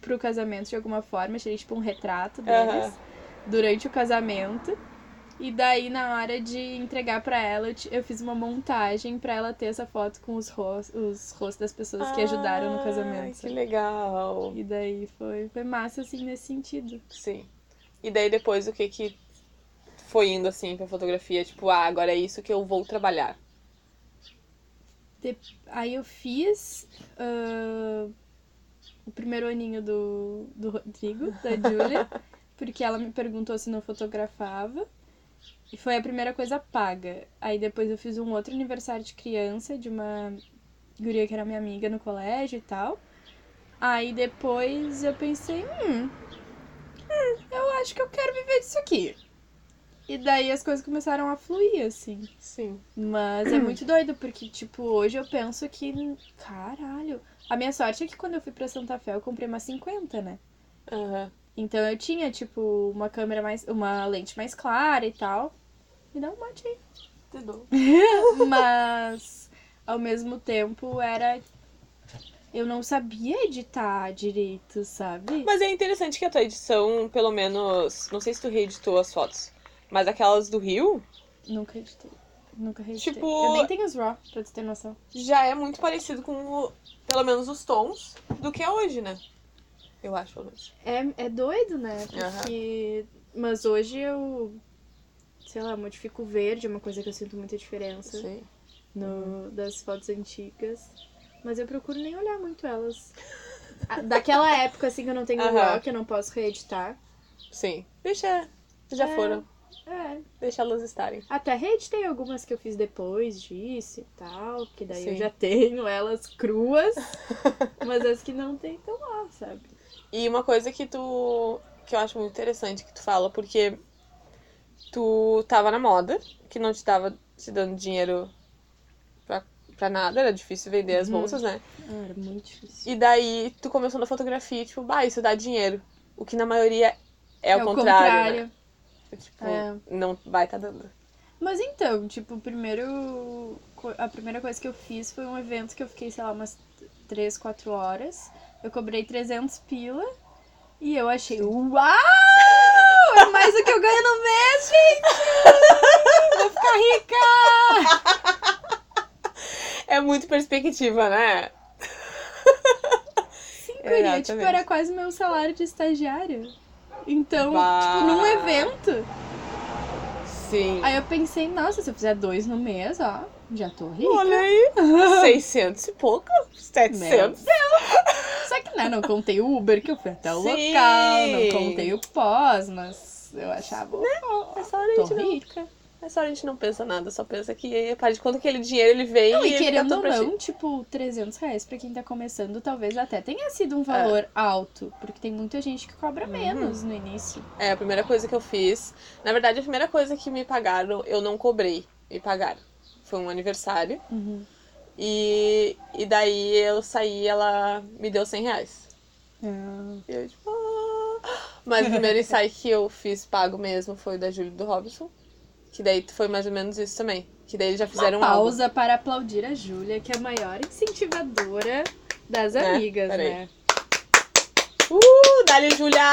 pro casamento de alguma forma, tirei tipo um retrato deles Aham. durante o casamento. E daí, na hora de entregar pra ela, eu, eu fiz uma montagem pra ela ter essa foto com os, ros os rostos das pessoas que ajudaram no casamento. Que legal. E daí foi, foi massa, assim, nesse sentido. Sim. E daí depois o que que foi indo assim pra fotografia? Tipo, ah, agora é isso que eu vou trabalhar. Aí eu fiz ah, o primeiro aninho do, do Rodrigo, da Júlia, porque ela me perguntou se não fotografava. E foi a primeira coisa paga. Aí depois eu fiz um outro aniversário de criança de uma guria que era minha amiga no colégio e tal. Aí depois eu pensei, hum, hum, eu acho que eu quero viver disso aqui. E daí as coisas começaram a fluir, assim. Sim. Mas é muito doido, porque, tipo, hoje eu penso que. Caralho. A minha sorte é que quando eu fui pra Santa Fé eu comprei uma 50, né? Aham. Então eu tinha, tipo, uma câmera mais. uma lente mais clara e tal. Me dá um mate aí. Te dou. Mas ao mesmo tempo era. Eu não sabia editar direito, sabe? Mas é interessante que a tua edição, pelo menos. Não sei se tu reeditou as fotos. Mas aquelas do Rio Nunca editei. Nunca reeditei. Tipo- Eu nem tenho os RAW, pra tu ter noção. já é muito parecido com, o- pelo menos, os tons do que é hoje, né? Eu acho, pelo menos. É, é doido, né? Porque. Mas hoje eu. Sei lá, modifico o verde, é uma coisa que eu sinto muita diferença Sim. no, das fotos antigas. Mas eu procuro nem olhar muito elas. Ah, Daquela época, assim, que eu não tenho Aham. RAW, que eu não posso reeditar. Sim. Deixa. Já É. foram. É. Deixa elas estarem. Até rede tem algumas que eu fiz depois disso e tal, que daí eu Sim. já tenho elas cruas, mas as que não tem estão lá, sabe? E uma coisa que tu. que eu acho muito interessante que tu fala, porque tu tava na moda, que não te tava te dando dinheiro pra, pra nada, era difícil vender as Uhum. bolsas, né? Ah, era muito difícil. E daí tu começou na fotografia tipo, bah, isso dá dinheiro. O que na maioria é, É o o contrário. né? Tipo, É. não vai tá dando. Mas então, tipo, primeiro. A primeira coisa que eu fiz foi um evento que eu fiquei, sei lá, umas 3, 4 horas. Eu cobrei 300 pila. E eu achei, uau! É mais do que eu ganho no mês, gente! Vou ficar rica! É muito perspectiva, né? Sim, guria, tipo, era quase meu salário de estagiário. Então, Bah. tipo, num evento. Sim. Aí eu pensei, nossa, se eu fizer dois no mês, ó, já tô rica. Olha aí. 600 e pouco. 700. Só que, né, não contei o Uber, que eu fui até o Sim. local, não contei o pós, mas eu achava, ó, É só a tô gente não. É só a gente não pensa nada, só pensa que faz de que aquele dinheiro ele vem Não, e, e querendo ou ti. não, tipo, 300 reais pra quem tá começando, talvez até tenha sido um É. valor alto, porque tem muita gente que Uhum. cobra menos no início. É, a primeira coisa que eu fiz. Na verdade, a primeira coisa que me pagaram, eu não cobrei. Me pagaram. Foi um aniversário. E, e daí eu saí ela me deu 100 reais. Ah, E eu, tipo. "Ah". Mas o primeiro ensaio que eu fiz pago mesmo foi o da Júlia do Robson. Que daí foi mais ou menos isso também. Que daí eles já fizeram Uma um pausa para aplaudir a Júlia, que é a maior incentivadora das Né? amigas, Peraí. né? Uh, dali, Júlia!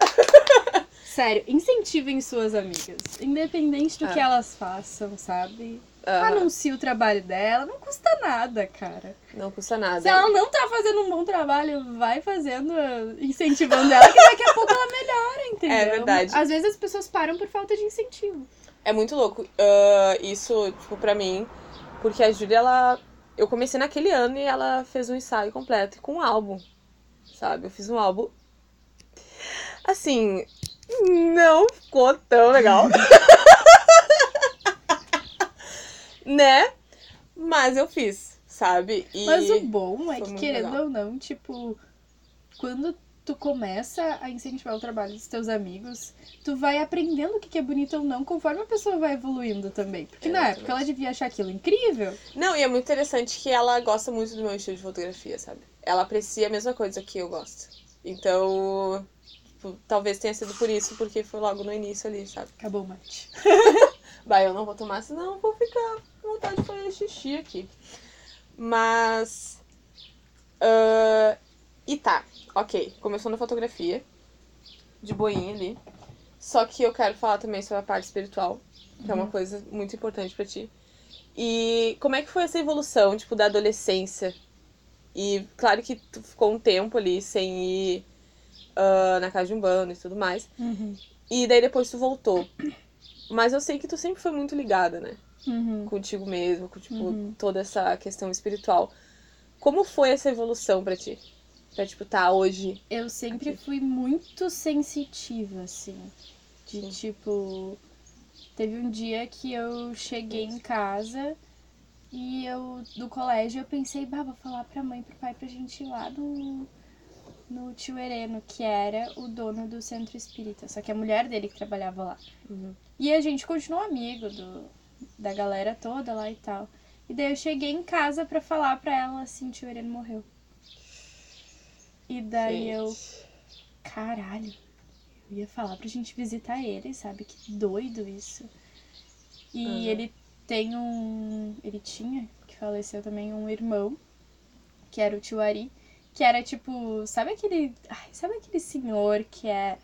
Sério, incentivem suas amigas. Independente do Ah. que elas façam, sabe? Ah, Anuncie o trabalho dela, não custa nada, cara. não custa nada. Se ela não tá fazendo um bom trabalho, vai fazendo, incentivando ela, que daqui a pouco ela melhora, entendeu? É verdade. Às vezes as pessoas param por falta de incentivo. É muito louco. ah, isso, tipo, pra mim. Porque a Júlia, ela. Eu comecei naquele ano e ela fez um ensaio completo com um álbum. Sabe? Eu fiz um álbum. Assim. Não ficou tão legal. né? Mas eu fiz, sabe? E... Mas o bom é que, querendo legal. ou não, tipo, quando tu começa a incentivar o trabalho dos teus amigos, tu vai aprendendo o que é bonito ou não, conforme a pessoa vai evoluindo também. Porque na Exatamente. época ela devia achar aquilo incrível. Não, e é muito interessante que ela gosta muito do meu estilo de fotografia, sabe? Ela aprecia a mesma coisa que eu gosto. Então, tipo, talvez tenha sido por isso, porque foi logo no início ali, sabe? Acabou o mate. Bah, eu não vou tomar, senão vou ficar com vontade de fazer xixi aqui. Mas. ah, e tá, ok. Começou na fotografia. De boinha ali. Só que eu quero falar também sobre a parte espiritual, que é uma coisa muito importante pra ti. E como é que foi essa evolução, tipo, da adolescência? E claro que tu ficou um tempo ali sem ir ah, na casa de um bando e tudo mais. E daí depois tu voltou. Mas eu sei que tu sempre foi muito ligada, né? Uhum. Contigo mesmo, com tipo, Uhum. toda essa questão espiritual. Como foi essa evolução pra ti? Pra, tipo, tá hoje. Eu sempre fui muito sensitiva, assim. De Sim. tipo. Teve um dia que eu cheguei em casa e eu, do colégio, eu pensei, bah, vou falar pra mãe e pro pai pra gente ir lá no, no tio Hereno, que era o dono do centro espírita. Só que a mulher dele que trabalhava lá. Uhum. E a gente continuou amigo do, da galera toda lá e tal. E daí eu cheguei em casa pra falar pra ela assim, tio Hereno morreu. E daí eu, Gente. caralho, eu ia falar pra gente visitar ele, sabe? Que doido isso. E Uhum. ele tem um. Ele tinha, que faleceu também, um irmão, que era o tio Ari, que era tipo. Sabe aquele. Ai, sabe aquele senhor que é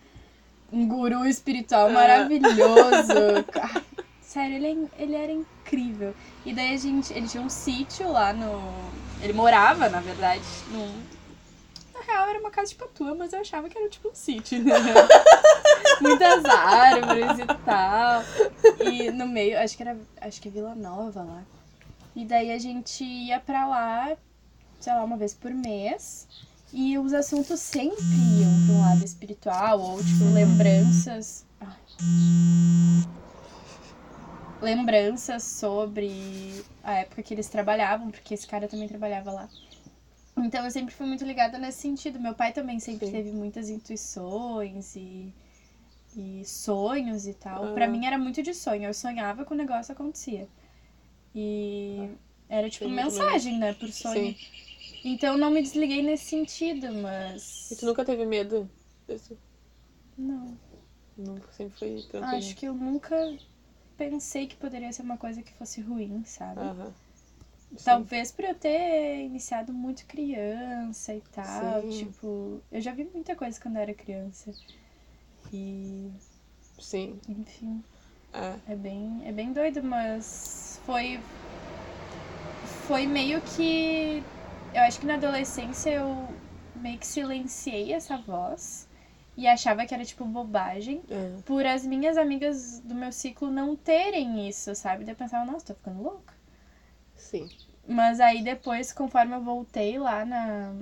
um guru espiritual Ah. maravilhoso? Ai, sério, ele, é- ele era incrível. E daí a gente. Ele tinha um sítio lá no. Ele morava, na verdade, num. Real era uma casa de patua, mas eu achava que era tipo um sítio, né? Muitas árvores e tal. E no meio, acho que era. Acho que é Vila Nova lá. E daí a gente ia pra lá, sei lá, uma vez por mês. E os assuntos sempre iam pra um lado espiritual, ou tipo, lembranças. Ai, lembranças sobre a época que eles trabalhavam, porque esse cara também trabalhava lá. Então eu sempre fui muito ligada nesse sentido. Meu pai também sempre Sim. teve muitas intuições e, e sonhos e tal. Ah. Pra mim era muito de sonho. Eu sonhava que o negócio acontecia. E era tipo Sim, mensagem, né, por sonho. Sim. Então eu não me desliguei nesse sentido, mas. E tu nunca teve medo desse? Não. Nunca, sempre foi tranquilo. Acho que eu nunca pensei que poderia ser uma coisa que fosse ruim, sabe? Aham. Sim. Talvez por eu ter iniciado muito criança e tal. Sim. Tipo, eu já vi muita coisa quando eu era criança. E, Sim. enfim, É. é bem, é bem doido, mas foi. Foi meio que. Eu acho que na adolescência eu meio que silenciei essa voz e achava que era tipo bobagem. é. Por as minhas amigas do meu ciclo não terem isso, sabe? Daí eu pensava, nossa, tô ficando louca. Sim. Mas aí depois, conforme eu voltei lá na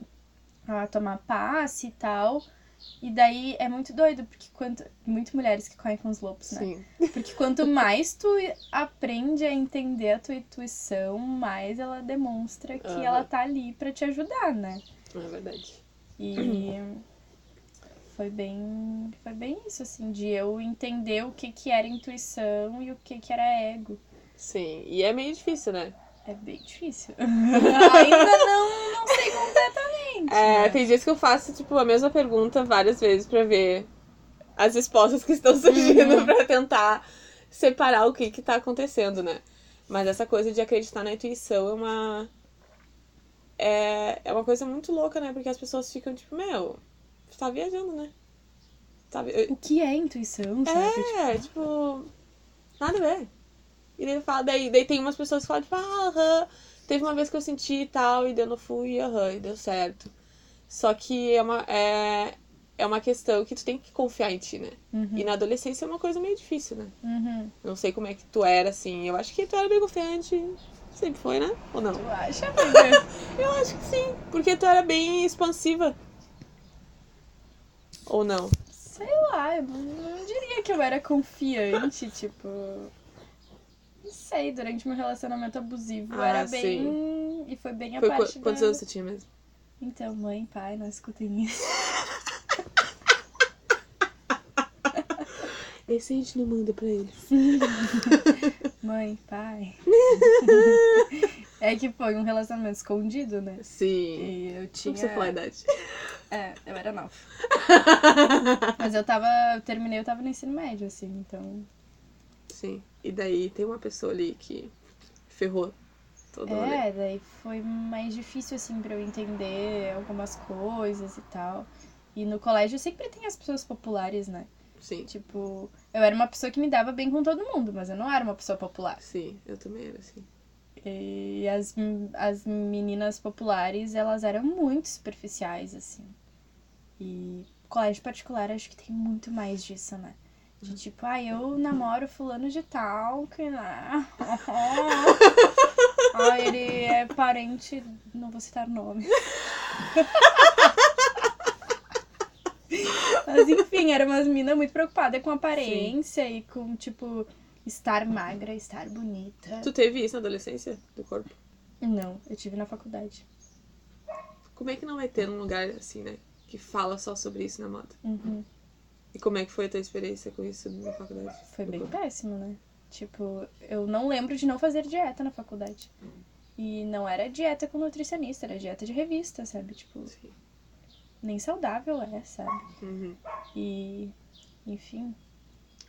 a tomar passe e tal, e daí é muito doido, porque quanto muito mulheres que correm com os lobos, né? Sim. Porque quanto mais tu aprende a entender a tua intuição, mais ela demonstra que ela tá ali pra te ajudar, né? É verdade. E foi bem, foi bem isso assim, de eu entender o que que era intuição e o que que era ego. Sim. E é meio difícil, né? É bem difícil. Ainda não, não sei completamente. É, né? tem dias que eu faço, tipo, a mesma pergunta várias vezes pra ver as respostas que estão surgindo Uhum. pra tentar separar o que que tá acontecendo, né? Mas essa coisa de acreditar na intuição é uma. É, é uma coisa muito louca, né? Porque as pessoas ficam tipo, meu, você tá viajando, né? Tá vi- O que é intuição, sabe? Tipo, É, tipo, nada a ver. E daí, ele fala, daí, daí tem umas pessoas que falam, tipo, ah, aham, teve uma vez que eu senti e tal, e daí eu não fui, e aham, e deu certo. Só que é uma, é, é uma questão que tu tem que confiar em ti, né? Uhum, E na adolescência é uma coisa meio difícil, né? uhum. Não sei como é que tu era, assim. Eu acho que tu era bem confiante. Sempre foi, né? Ou não? Tu acha, amiga? Eu acho que sim. Porque tu era bem expansiva. Ou não? Sei lá, eu não, não diria que eu era confiante, tipo. Não sei, durante meu relacionamento abusivo Ah, era bem. E foi bem a Foi qu- parte quantos da... anos você tinha mesmo? Então, mãe, pai, não escutem isso. Esse a gente não manda pra eles. Mãe, pai. é que foi um relacionamento escondido, né? Sim. E eu tinha. precisa falar a idade. É, eu era nova. Mas eu tava. Eu terminei, eu tava no ensino médio, assim, então. Sim. E daí tem uma pessoa ali que ferrou todo o rolê. É, daí foi mais difícil, assim, pra eu entender algumas coisas e tal. E no colégio sempre tem as pessoas populares, né? Sim. Tipo, eu era uma pessoa que me dava bem com todo mundo, mas eu não era uma pessoa popular. Sim, eu também era assim. E as, as meninas populares, elas eram muito superficiais, assim. E colégio particular, acho que tem muito mais disso, né? De tipo, ah, eu namoro fulano de tal, que né? ah, ele é parente, não vou citar nome. Mas enfim, era umas minas muito preocupadas com aparência e com, tipo, estar magra, estar bonita. Tu teve isso na adolescência do corpo? Não, eu tive na faculdade. Como é que não vai ter um lugar assim, né? Que fala só sobre isso na moda? Uhum. E como é que foi a tua experiência com isso na faculdade? Foi bem péssimo, né? Tipo, eu não lembro de não fazer dieta na faculdade. E não era dieta com nutricionista, era dieta de revista, sabe? Tipo, Sim. nem saudável é, sabe? Uhum. E, enfim,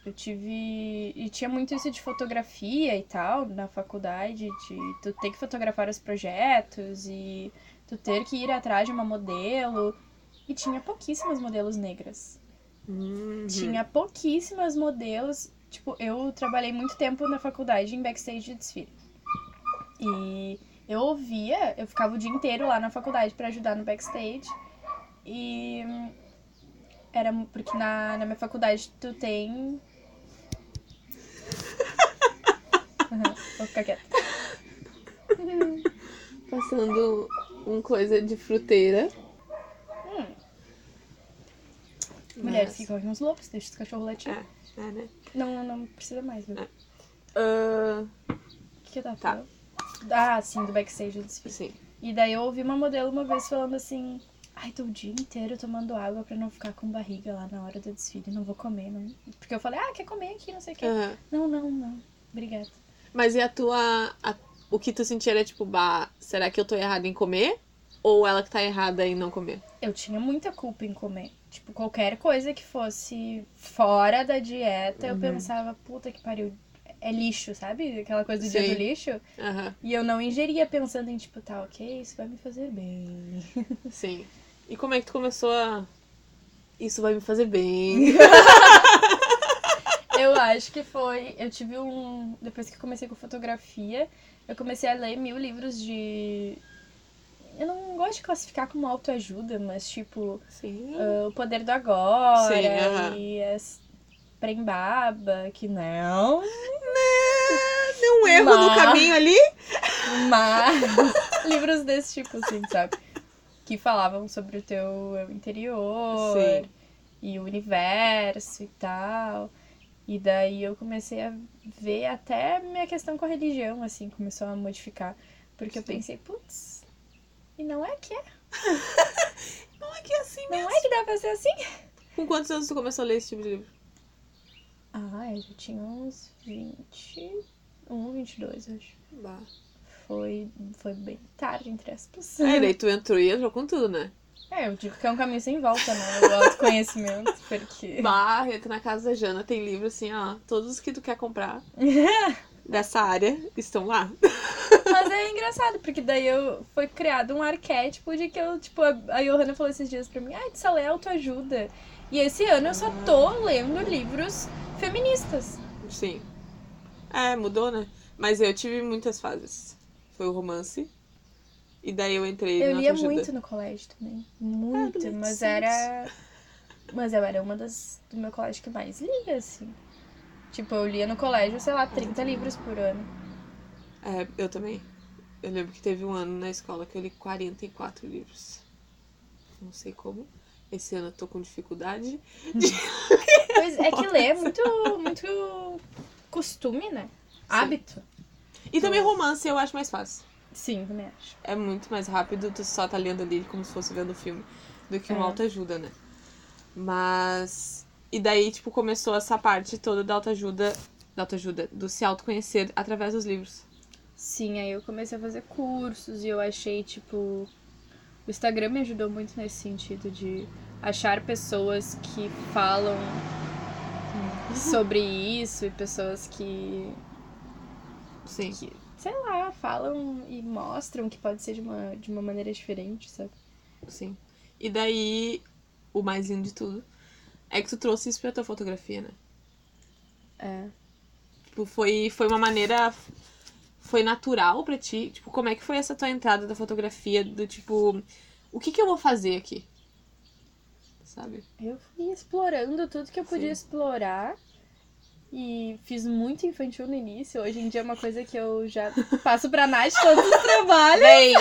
eu tive. E tinha muito isso de fotografia e tal na faculdade, de tu ter que fotografar os projetos e tu ter que ir atrás de uma modelo. E tinha pouquíssimas modelos negras. Uhum. Tinha pouquíssimas modelos. Tipo, eu trabalhei muito tempo na faculdade em backstage de desfile. E eu ouvia, eu ficava o dia inteiro lá na faculdade pra ajudar no backstage. E era porque na, na minha faculdade tu tem. Uhum, vou ficar quieta. Passando um coisa de fruteira. Mulheres que correm os lobos, deixa os cachorros latir. É. É, né? Não, não precisa mais, viu? É. Ah, O que, que eu tava Tá. falando? Ah, sim, do backstage do desfile. sim. E daí eu ouvi uma modelo uma vez falando assim: Ai, tô o dia inteiro tomando água pra não ficar com barriga lá na hora do desfile. Não vou comer, não. Porque eu falei, ah, quer comer aqui, não sei o quê. Aham. Não, não, não. Obrigada. Mas e a tua. a- o que tu sentia era tipo, bah, será que eu tô errada em comer? Ou ela que tá errada em não comer? Eu tinha muita culpa em comer. Tipo, qualquer coisa que fosse fora da dieta, eu Uhum. pensava, puta que pariu. É lixo, sabe? Aquela coisa do dia Sim. do lixo. Aham, E eu não ingeria pensando em, tipo, tá, ok, isso vai me fazer bem. sim. E como é que tu começou a. Isso vai me fazer bem. Eu acho que foi. Eu tive um. Depois que eu comecei com fotografia, eu comecei a ler mil livros de. Eu não gosto de classificar como autoajuda, mas tipo, Sim. ah, O Poder do Agora Sim, aham. e as Prembaba, que não. Deu um erro no Mas- caminho ali? Mas livros desse tipo, assim, sabe? Que falavam sobre o teu eu interior Sim. e o universo e tal. E daí eu comecei a ver até minha questão com a religião, assim, começou a modificar. Porque eu Sim. pensei, putz, e não é que é. Não é que é assim mesmo. Não é que dá pra ser assim. Com quantos anos tu começou a ler esse tipo de livro? Ah, eu já tinha uns 21, 22, eu acho. Bah. Foi, foi bem tarde, entre aspas. É, daí tu entrou e entrou com tudo, né? É, eu digo que é um caminho sem volta, né? O autoconhecimento, porque. Bah, entra na casa da Jana, tem livro assim, ó. Todos os que tu quer comprar dessa área estão lá. Mas é engraçado, porque daí eu foi criado um arquétipo de que eu, tipo, a a Johanna falou esses dias pra mim, ai, tu só lê autoajuda. E esse ano eu só tô lendo livros feministas. Sim. É, mudou, né? Mas eu tive muitas fases. Foi o romance. E daí eu entrei Eu lia autoajuda. muito no colégio também. Muito, Ah, mas era. Mas eu era uma das do meu colégio que mais lia, assim. Tipo, eu lia no colégio, sei lá, 30 livros por ano. É, eu também. Eu lembro que teve um ano na escola que eu li 44 livros. Não sei como. Esse ano eu tô com dificuldade. Pois é que ler é muito, muito costume, né? Hábito. E também romance eu acho mais fácil. Sim, também acho. É muito mais rápido, tu só tá lendo ali como se fosse vendo o filme, do que uma É. autoajuda, né? Mas. E daí, tipo, começou essa parte toda da autoajuda. Da autoajuda, do se autoconhecer através dos livros. Sim, aí eu comecei a fazer cursos e eu achei, tipo. O Instagram me ajudou muito nesse sentido de achar pessoas que falam sobre isso e pessoas que, Sim. que, sei lá, falam e mostram que pode ser de uma, de uma maneira diferente, sabe? Sim. E daí, o mais lindo de tudo é que tu trouxe isso pra tua fotografia, né? É. Tipo, foi, foi uma maneira. Foi natural pra ti? Tipo, como é que foi essa tua entrada da fotografia? Do tipo, o que que eu vou fazer aqui? Sabe? Eu fui explorando tudo que eu podia Sim. explorar. E fiz muito infantil no início. Hoje em dia é uma coisa que eu já passo pra Nath todos os trabalhos. Bem!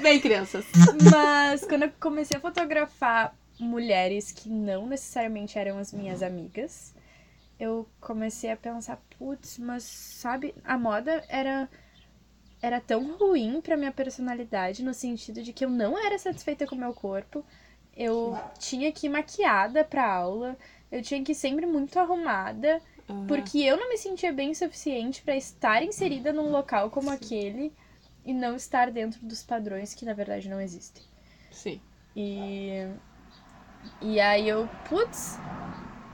Bem, crianças. Mas quando eu comecei a fotografar mulheres que não necessariamente eram as minhas amigas, eu comecei a pensar, putz, mas sabe, a moda era era tão ruim pra minha personalidade no sentido de que eu não era satisfeita com o meu corpo. Eu tinha que ir maquiada pra aula, eu tinha que ir sempre muito arrumada, Aham. porque eu não me sentia bem o suficiente pra estar inserida num local como aquele e não estar dentro dos padrões que na verdade não existem. Sim. E e aí eu, putz,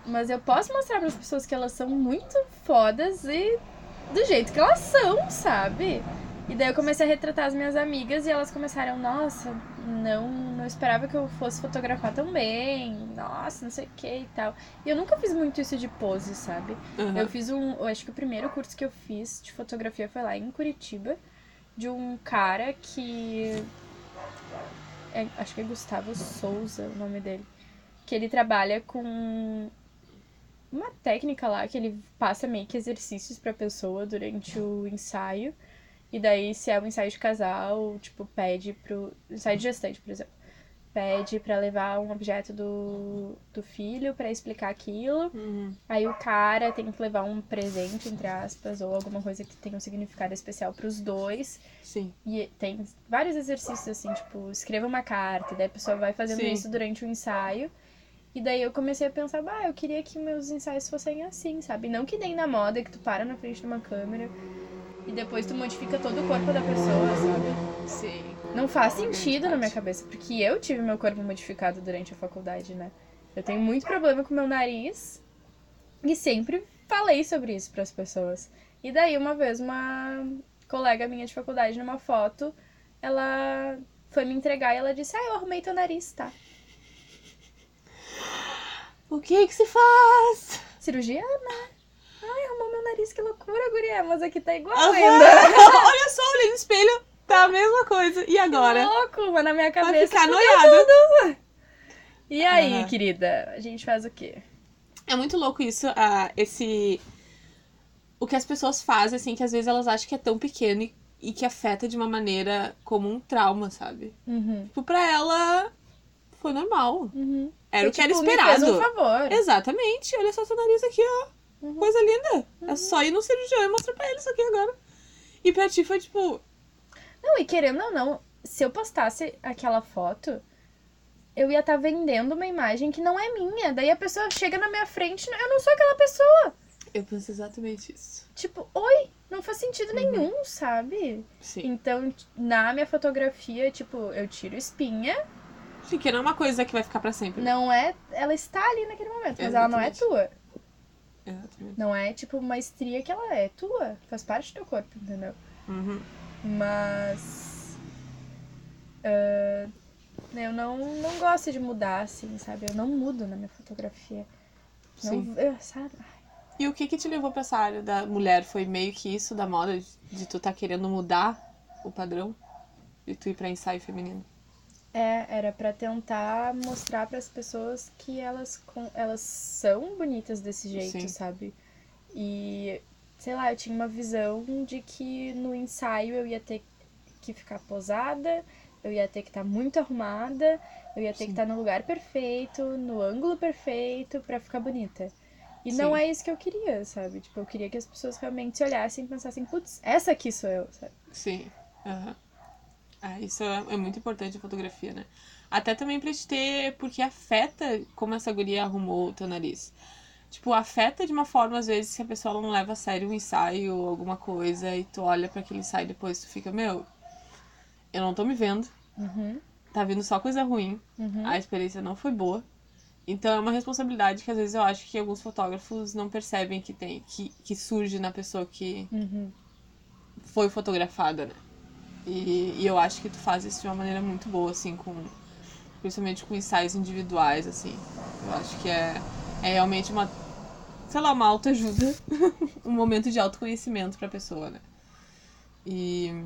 mas eu posso mostrar para as pessoas que elas são muito fodas e do jeito que elas são, sabe? E daí eu comecei a retratar as minhas amigas e elas começaram, nossa, não, não esperava que eu fosse fotografar tão bem, nossa, não sei o que e tal. E eu nunca fiz muito isso de pose, sabe? Aham. Eu fiz um. Eu acho que o primeiro curso que eu fiz de fotografia foi lá em Curitiba, de um cara que. é- acho que é Gustavo Souza o nome dele. Que ele trabalha com uma técnica lá que ele passa meio que exercícios pra pessoa durante o ensaio. E daí, se é um ensaio de casal, tipo, pede pro. Ensaio de gestante, por exemplo. pede pra levar um objeto do, do filho pra explicar aquilo. Uhum. Aí o cara tem que levar um presente, entre aspas, ou alguma coisa que tenha um significado especial pros dois. Sim. E tem vários exercícios assim, tipo, escreva uma carta, daí a pessoa vai fazendo Sim. isso durante o ensaio. E daí eu comecei a pensar, bah, eu queria que meus ensaios fossem assim, sabe? Não que nem na moda, que tu para na frente de uma câmera e depois tu modifica todo o corpo da pessoa, sabe? Sim. Não faz É sentido na minha cabeça, porque eu tive meu corpo modificado durante a faculdade, né? Eu tenho muito problema com meu nariz e sempre falei sobre isso pras pessoas. E daí, uma vez, uma colega minha de faculdade, numa foto, ela foi me entregar e ela disse: Ah, eu arrumei teu nariz, tá? O que que se faz? Cirurgia, né? Ai, arrumou meu nariz, que loucura, guria, mas aqui tá igual ainda. Olha só, olhei no espelho, tá a mesma coisa. E agora? Louco, mas na minha Vai cabeça. ficar fudeu noiado. tudo. E aí, querida, a gente faz o quê? É muito louco isso, ah, esse. O que as pessoas fazem, assim, que às vezes elas acham que é tão pequeno e, e que afeta de uma maneira como um trauma, sabe? Uhum. Tipo, pra ela foi normal. Uhum. Era o que era Tipo, me esperado. fez um favor. Exatamente. Olha só seu nariz aqui, ó. Uhum. Coisa linda. É só ir no cirurgião e mostrar pra ele isso aqui agora. E pra ti foi tipo. Não, e querendo ou não, se eu postasse aquela foto, eu ia estar vendendo uma imagem que não é minha. Daí a pessoa chega na minha frente, eu não sou aquela pessoa. Eu penso exatamente isso. Tipo, oi, não faz sentido Uhum. nenhum, sabe? Sim. Então, na minha fotografia, tipo, eu tiro espinha, Sim, que não é uma coisa que vai ficar pra sempre. não é. Ela está ali naquele momento, mas ela não é Exatamente. tua. Exatamente. Não é tipo uma estria que ela é tua. Faz parte do teu corpo, entendeu? Uhum. Mas. ah, eu não, não gosto de mudar, assim, sabe? Eu não mudo na minha fotografia. Não, Sim. eu, sabe? E o que que te levou pra essa área da mulher? Foi meio que isso da moda, de- de tu tá querendo mudar o padrão? De tu ir pra ensaio feminino? É, era pra tentar mostrar pras pessoas que elas, com- elas são bonitas desse jeito, Sim. sabe? E, sei lá, eu tinha uma visão de que no ensaio eu ia ter que ficar posada, eu ia ter que estar muito arrumada, eu ia ter que Sim. estar no lugar perfeito, no ângulo perfeito pra ficar bonita. E não Sim. é isso que eu queria, sabe? Tipo, eu queria que as pessoas realmente se olhassem e pensassem, putz, essa aqui sou eu, sabe? Sim. Aham. Ah, isso é, é muito importante a fotografia, né? Até também pra te ter. Porque afeta como essa guria arrumou o teu nariz. Tipo, afeta de uma forma, às vezes, que a pessoa não leva a sério um ensaio ou alguma coisa, e tu olha pra aquele ensaio e depois tu fica, meu, eu não tô me vendo, Uhum, tá vindo só coisa ruim, uhum. a experiência não foi boa. Então é uma responsabilidade que às vezes eu acho que alguns fotógrafos não percebem que tem, que, que surge na pessoa que Uhum. foi fotografada, né? E, e eu acho que tu faz isso de uma maneira muito boa, assim, com. Principalmente com ensaios individuais, assim. Eu acho que é, é realmente uma. Sei lá, uma autoajuda. um momento de autoconhecimento pra pessoa, né? E.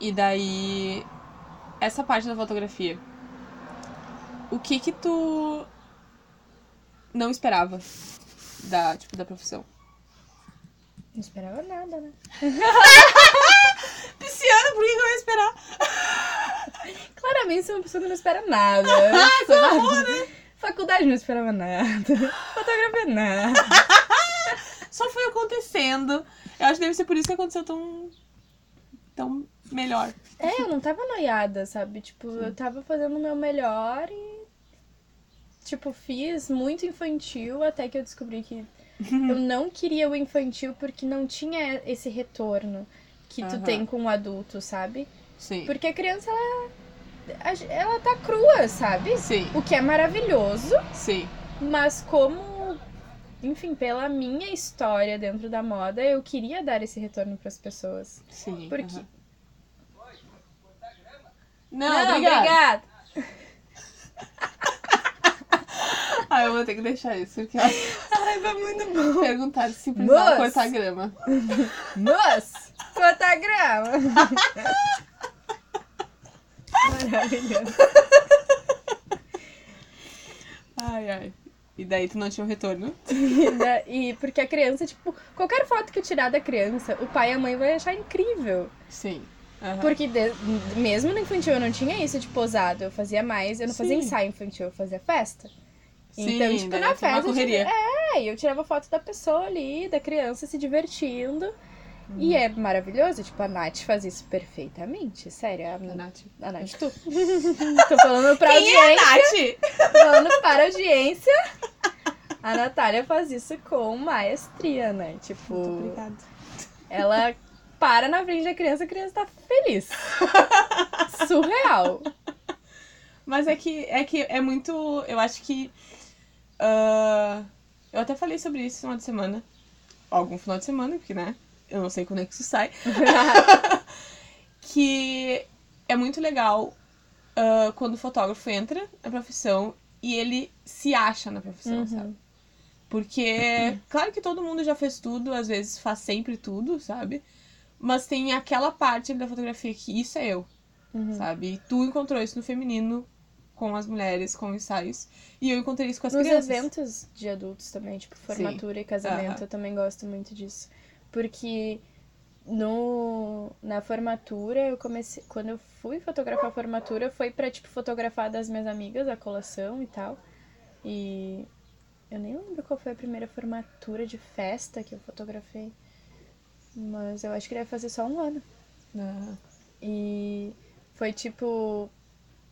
E daí. Essa parte da fotografia. O que que tu não esperava da, tipo, da profissão? Não esperava nada, né? Pisciana, por que eu ia esperar? Claramente sou uma pessoa que não espera nada. Ah, sabe? Faculdade não esperava nada. Fotografia nada. Só foi acontecendo. Eu acho que deve ser por isso que aconteceu tão. tão melhor. É, eu não tava noiada, sabe? Tipo, eu tava fazendo o meu melhor e. Tipo, fiz muito infantil até que eu descobri que eu não queria o infantil porque não tinha esse retorno que tu tem com o adulto, sabe? Sim. Porque a criança, ela. Ela tá crua, sabe? Sim, O que é maravilhoso. sim. Mas como, enfim, pela minha história dentro da moda, eu queria dar esse retorno pras pessoas. Sim. Porque- aham. Não, obrigada. Ah, eu vou ter que deixar isso, porque Ai, vai muito bom. perguntaram se precisava cortar grama. Mas, corta grama. Maravilhoso. Ai, ai. E daí tu não tinha um retorno? E, da- e porque a criança, tipo, qualquer foto que eu tirar da criança, o pai e a mãe vai achar incrível. Sim. Aham. Porque de- mesmo no infantil eu não tinha isso de posado. Eu fazia mais, eu não fazia Sim. ensaio infantil, eu fazia festa. Sim, então, tipo, daí na uma festa. eu tirava- É, eu tirava foto da pessoa ali, da criança se divertindo. E é maravilhoso, tipo, a Nath faz isso perfeitamente. Sério, a, A Nath. a Nath, tu. Tô falando pra Quem é a audiência. Nath? Tô falando para a audiência. A Natália faz isso com maestria, né? Tipo, Muito obrigada. ela para na frente da criança, a criança tá feliz. Surreal. Mas é que é, que é muito. Eu acho que. ah, eu até falei sobre isso no final de semana. Algum final de semana, porque, né? Eu não sei quando é que isso sai. que é muito legal ah, quando o fotógrafo entra na profissão e ele se acha na profissão, Uhum. sabe? Porque, claro que todo mundo já fez tudo, às vezes faz sempre tudo, sabe? Mas tem aquela parte da fotografia que isso é eu, Uhum. sabe? E tu encontrou isso no feminino, com as mulheres, com ensaios. E eu encontrei isso com as Nos crianças. eventos de adultos também, tipo formatura e casamento, eu também gosto muito disso. Porque no, na formatura, eu comecei. Quando eu fui fotografar a formatura, foi pra, tipo, fotografar das minhas amigas, a colação e tal. E eu nem lembro qual foi a primeira formatura de festa que eu fotografei. Mas eu acho que deve fazer só um ano. Ah, E foi tipo.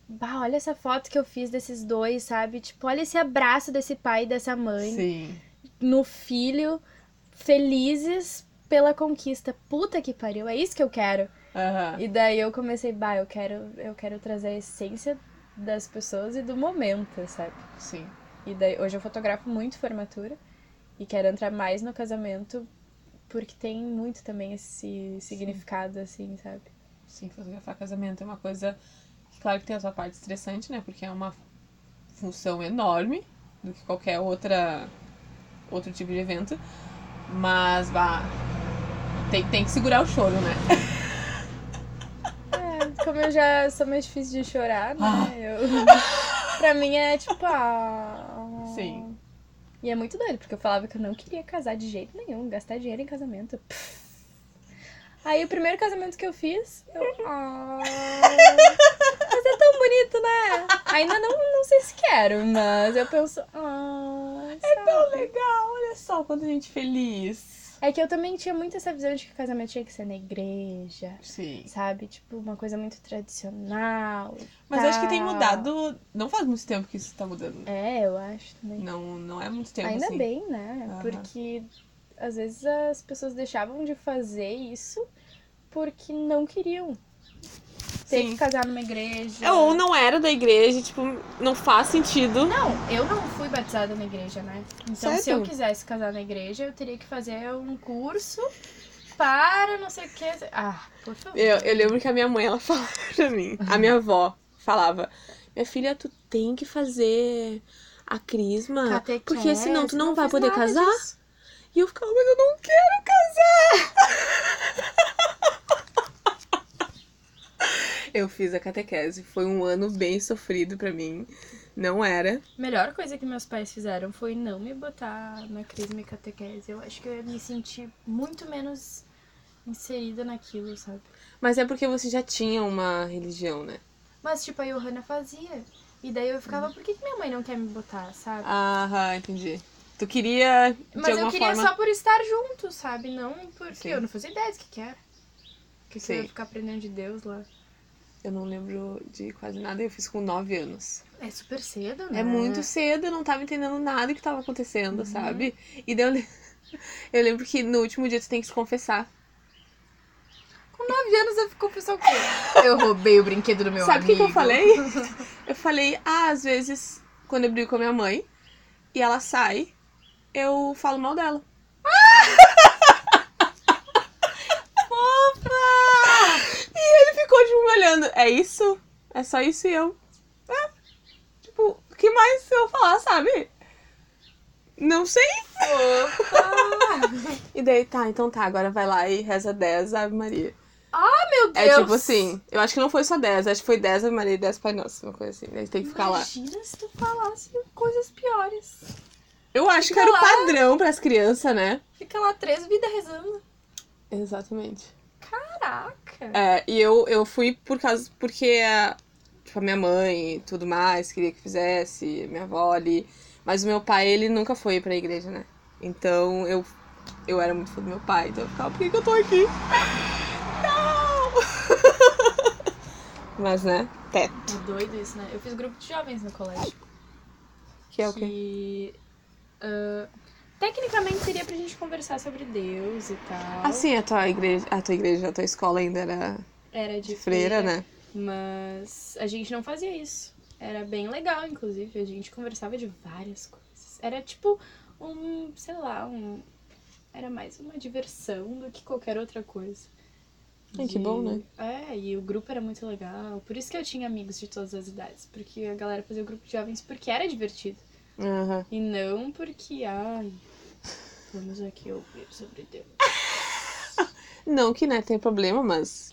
Bah, olha essa foto que eu fiz desses dois, sabe? Tipo, olha esse abraço desse pai e dessa mãe sim. no filho, felizes pela conquista. Puta que pariu, é isso que eu quero. Aham. E daí eu comecei, bah, eu quero, eu quero trazer a essência das pessoas e do momento, sabe? Sim. E daí hoje eu fotografo muito formatura e quero entrar mais no casamento porque tem muito também esse significado, assim, sabe? Sim, fotografar casamento é uma coisa que, claro que tem a sua parte estressante, né? Porque é uma função enorme do que qualquer outra outro tipo de evento. Mas, bah, tem, tem que segurar o choro, né? É, como eu já sou mais difícil de chorar, né? Ah. Eu... pra mim é tipo, ah. Sim. E é muito doido, porque eu falava que eu não queria casar de jeito nenhum, gastar dinheiro em casamento. Pff. Aí o primeiro casamento que eu fiz, eu. Ah, mas é tão bonito, né? Ainda não, não sei se quero, mas eu penso. Ah, É tão legal, olha só quanta gente feliz. É que eu também tinha muito essa visão de que o casamento tinha que ser na igreja, Sim. sabe? Tipo, uma coisa muito tradicional. Mas acho que tem tal. mudado. Não faz muito tempo que isso tá mudando. É, eu acho também. Não, não é muito tempo Ainda assim. bem, né? Aham. Porque às vezes as pessoas deixavam de fazer isso porque não queriam ter que casar numa igreja. É, Ou não era da igreja, tipo, não faz sentido. Não, eu não fui batizada na igreja, né? Então, se Certo. eu quisesse casar na igreja, eu teria que fazer um curso para não sei o que. Ah, por favor. Eu, eu lembro que a minha mãe, ela falava pra mim, a minha avó falava, minha filha, tu tem que fazer a crisma, Catequese, porque senão tu não, vai fiz poder casar. disso. E eu ficava, mas eu não quero casar. Eu fiz a catequese, foi um ano bem sofrido pra mim, não era. Melhor coisa que meus pais fizeram foi não me botar na crisma e catequese. Eu acho que eu ia me sentir muito menos inserida naquilo, sabe? Mas é porque você já tinha uma religião, né? Mas, tipo, a Johanna fazia. E daí eu ficava, por que, que minha mãe não quer me botar, sabe? Aham, entendi. Tu queria, Mas eu queria forma... só por estar junto, sabe? Não porque Sim. eu não fazia ideia do que que era. Que que eu ia ficar aprendendo de Deus lá. Eu não lembro de quase nada, eu fiz com 9 anos. É super cedo, né? É muito cedo, eu não tava entendendo nada que tava acontecendo, sabe? E daí eu, eu lembro que no último dia tu tem que se confessar. Com nove anos eu fico pensando o quê? Eu roubei o brinquedo do meu Sabe o que, amigo. que eu falei? Eu falei, ah, às vezes, quando eu brigo com a minha mãe e ela sai, eu falo mal dela. Fofa! E ele ficou, É isso? É só isso e eu. É. Tipo, o que mais eu vou falar, sabe? Não sei. Opa! E daí, tá, então tá, agora vai lá e reza 10 Ave Maria. Ah, meu Deus! É tipo assim, eu acho que não foi só 10, acho que foi 10 Ave Maria e 10 Pai Nosso, uma coisa assim. Daí tem que ficar lá. Imagina se tu falasse coisas piores. Eu acho que Fica era o lá. padrão pras crianças, né? Fica lá três vidas rezando. Exatamente. Caraca! É, e eu, eu fui por causa. Porque a, tipo, a minha mãe e tudo mais queria que fizesse, minha avó ali. Mas o meu pai, ele nunca foi pra igreja, né? Então eu, eu era muito fã do meu pai. Então eu ficava, por que, que eu tô aqui? Não! Mas, né? Teto. É doido isso, né? Eu fiz grupo de jovens no colégio. Que é o quê? Que. ah, tecnicamente seria pra gente conversar sobre Deus e tal. Assim, a tua igreja, a tua igreja, a tua escola ainda era Era de de freira, né? Mas a gente não fazia isso. Era bem legal, inclusive. A gente conversava de várias coisas. Era tipo um, sei lá, um. Era mais uma diversão do que qualquer outra coisa. Ai, que bom, né? É, e o grupo era muito legal. Por isso que eu tinha amigos de todas as idades. Porque a galera fazia o grupo de jovens porque era divertido. Aham. E não porque, ai, vamos aqui ouvir sobre Deus. Não que, né, tem problema, mas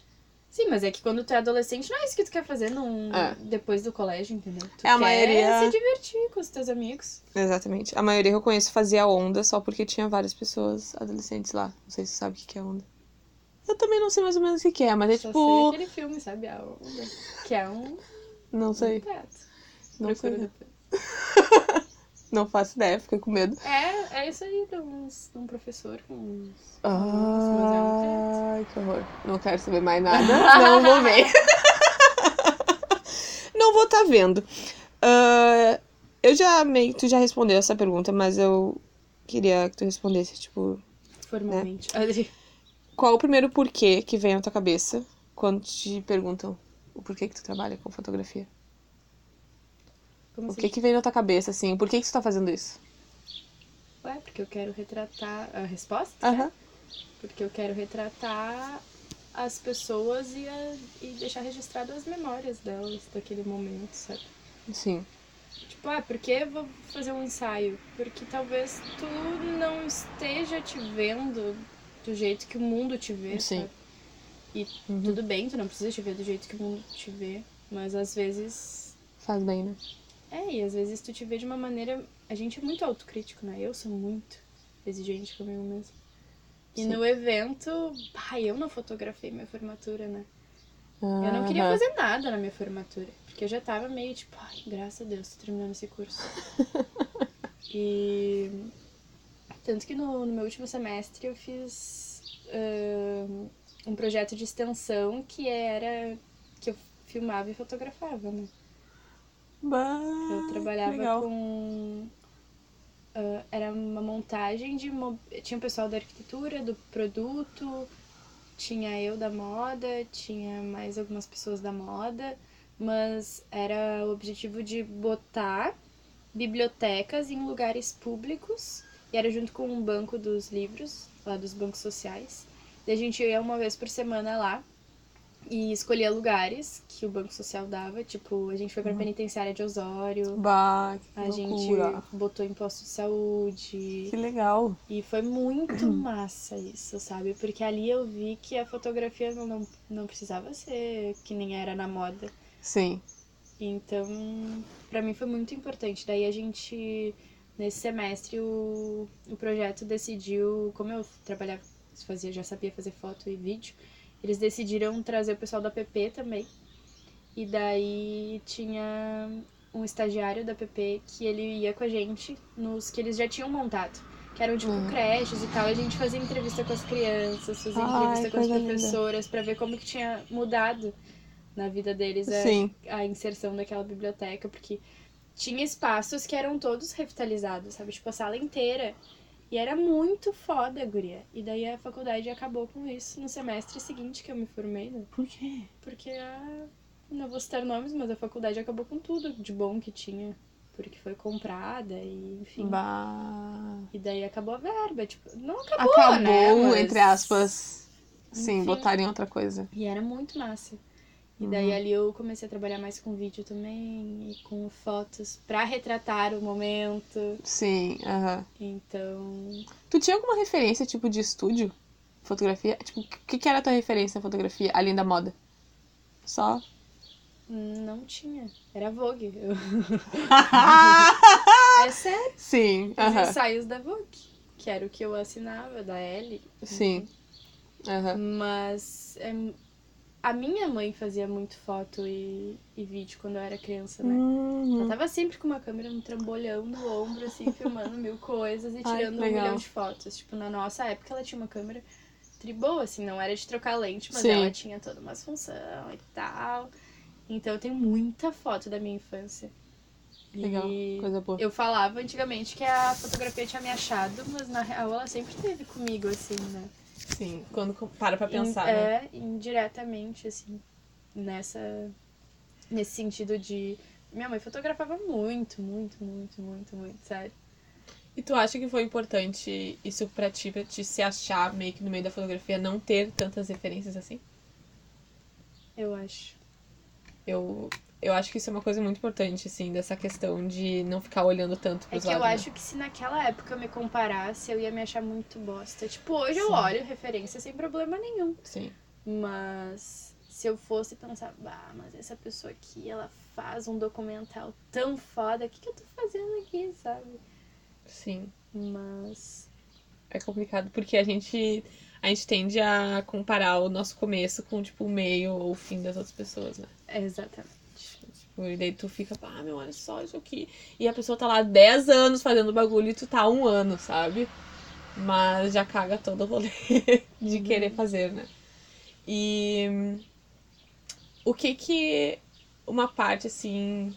Sim, mas é que quando tu é adolescente, não é isso que tu quer fazer num... É. depois do colégio, entendeu? Tu É, a quer maioria- se divertir com os teus amigos. Exatamente. A maioria que eu conheço fazia onda só porque tinha várias pessoas adolescentes lá. Não sei se você sabe o que é onda. Eu também não sei mais ou menos o que é, mas é Só sei tipo. aquele filme, sabe? A onda. Que é um, Não um sei. teto. Não Procura sei. Não faço ideia, fiquei com medo. É, é isso aí de, uns, de um professor com uns... mas é um teto. Ai, que horror. Não quero saber mais nada. Não vou ver. Não vou estar vendo. Ah, eu já meio. Tu já respondeu essa pergunta, mas eu queria que tu respondesse, tipo. Formalmente. Né? Qual o primeiro porquê que vem na tua cabeça quando te perguntam o porquê que tu trabalha com fotografia? Como O que que vem na tua cabeça, assim? Por que que tu tá fazendo isso? Ué, porque eu quero retratar... A resposta? Aham. Porque eu quero retratar as pessoas e, a- e deixar registrado as memórias delas daquele momento, sabe? Sim. Tipo, ah, por que eu vou fazer um ensaio? Porque talvez tu não esteja te vendo do jeito que o mundo te vê, Sim. sabe? E Uhum. tudo bem, tu não precisa te ver do jeito que o mundo te vê, mas às vezes. Faz bem, né? É, e às vezes tu te vê de uma maneira. A gente é muito autocrítico, né? Eu sou muito exigente comigo mesmo. E Sim. no evento, pá, eu não fotografei minha formatura, né? Eu não queria fazer nada na minha formatura. Porque eu já tava meio tipo, ai, graças a Deus, tô terminando esse curso. e. Tanto que no, no meu último semestre eu fiz ahn, um projeto de extensão que era. que eu filmava e fotografava, né? Bah, Eu trabalhava legal. com. ah, era uma montagem de. mo- Tinha o pessoal da arquitetura, do produto, tinha eu da moda, tinha mais algumas pessoas da moda, mas era o objetivo de botar bibliotecas em lugares públicos, e era junto com um banco dos livros, lá dos bancos sociais. E a gente ia uma vez por semana lá e escolhia lugares que o Banco Social dava. Tipo, a gente foi pra penitenciária de Osório, Bah, que a gente loucura. botou imposto de saúde. Que legal. E foi muito massa isso, sabe? Porque ali eu vi que a fotografia não, não, não precisava ser que nem era na moda. Sim. Então, pra mim foi muito importante. Daí a gente, nesse semestre, o, o projeto decidiu, como eu trabalhava, fazia, já sabia fazer foto e vídeo, eles decidiram trazer o pessoal da PP também. E daí tinha um estagiário da PP que ele ia com a gente nos que eles já tinham montado. Que eram tipo Hum. creches e tal. A gente fazia entrevista com as crianças, fazia Ai, entrevista com as professoras pra ver como que tinha mudado na vida deles a, a inserção daquela biblioteca, porque tinha espaços que eram todos revitalizados, sabe? Tipo, a sala inteira. E era muito foda, guria. E daí a faculdade acabou com isso no semestre seguinte que eu me formei, né? Por quê? Porque a... Não vou citar nomes, mas a faculdade acabou com tudo de bom que tinha. Porque foi comprada e, enfim. Bah. E daí acabou a verba. Tipo, não acabou, Acabou, né? Mas- entre aspas. Sim, Enfim. botarem outra coisa. E era muito massa. E Uhum. daí ali eu comecei a trabalhar mais com vídeo também e com fotos pra retratar o momento. Sim, aham. Então, Tu tinha alguma referência, tipo, de estúdio? Fotografia? Tipo, o que, que era a tua referência na fotografia, além da moda? Só. não tinha. Era Vogue. Eu- É sério. Sim, Os aham. ensaios da Vogue. Que era o que eu assinava, da L. Sim. Aham. Mas é, a minha mãe fazia muito foto e, e vídeo quando eu era criança, né? Ela Uhum. tava sempre com uma câmera no trambolhão do ombro, assim, filmando mil coisas e Ai, tirando um legal. milhão de fotos. Tipo, na nossa época ela tinha uma câmera triboa, assim, não era de trocar lente, mas Sim. ela tinha toda uma função e tal. Então eu tenho muita foto da minha infância. Legal, E coisa boa. eu falava antigamente que a fotografia tinha me achado, mas na real ela sempre esteve comigo, assim, né? Sim, quando para pra pensar, In- né? É, indiretamente, assim, nessa. Nesse sentido de. Minha mãe fotografava muito, muito, muito, muito, muito, sério. E tu acha que foi importante isso pra ti, pra te se achar meio que no meio da fotografia, não ter tantas referências assim? Eu acho. Eu, eu acho que isso é uma coisa muito importante, assim, dessa questão de não ficar olhando tanto É pros que eu lados. né? acho que se naquela época eu me comparasse, eu ia me achar muito bosta. Tipo, hoje eu Sim. olho referência sem problema nenhum. Sim. Mas se eu fosse pensar, bah, mas essa pessoa aqui, ela faz um documental tão foda, o que, que eu tô fazendo aqui, sabe? Sim. Mas. É complicado porque a gente a gente tende a comparar o nosso começo com tipo o meio ou o fim das outras pessoas, né? Exatamente. Tipo, e daí tu fica, ah, meu, olha só isso aqui. E a pessoa tá lá 10 anos fazendo bagulho e tu tá um ano, sabe? Mas já caga todo o rolê de Uhum. querer fazer, né? E hum, o que que uma parte assim,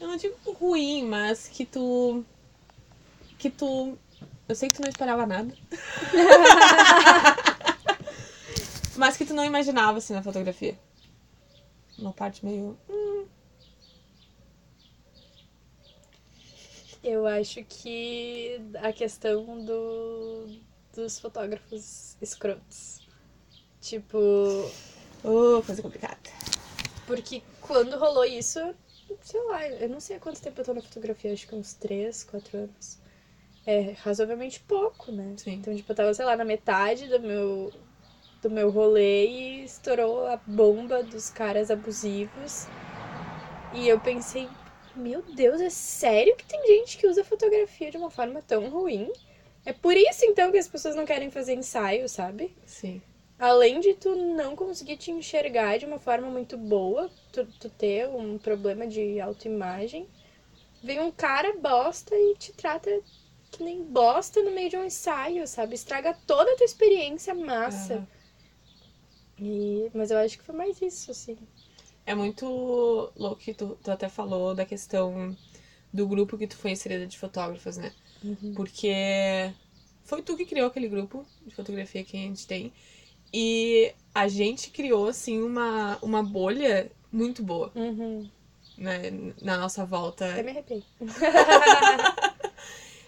eu não digo ruim, mas que tu que tu eu sei que tu não esperava nada. mas que tu não imaginava assim na fotografia. Uma parte meio Eu acho que a questão do, dos fotógrafos escrotos. Tipo, Oh, coisa complicada. porque quando rolou isso, sei lá, eu não sei há quanto tempo eu tô na fotografia, acho que uns 3, 4 anos. É razoavelmente pouco, né? Sim. Então, tipo, eu tava, sei lá, na metade do meu, do meu rolê e estourou a bomba dos caras abusivos. E eu pensei, meu Deus, é sério que tem gente que usa fotografia de uma forma tão ruim? É por isso, então, que as pessoas não querem fazer ensaio, sabe? Sim. Além de tu não conseguir te enxergar de uma forma muito boa, tu, tu ter um problema de autoimagem, vem um cara bosta e te trata que nem bosta no meio de um ensaio, sabe? Estraga toda a tua experiência massa. E... Mas eu acho que foi mais isso, assim. É muito louco que tu, tu até falou da questão do grupo que tu foi inserida de fotógrafas, né? Porque foi tu que criou aquele grupo de fotografia que a gente tem. E a gente criou, assim, uma, uma bolha muito boa, Uhum. né? Na nossa volta. Até me arrepei.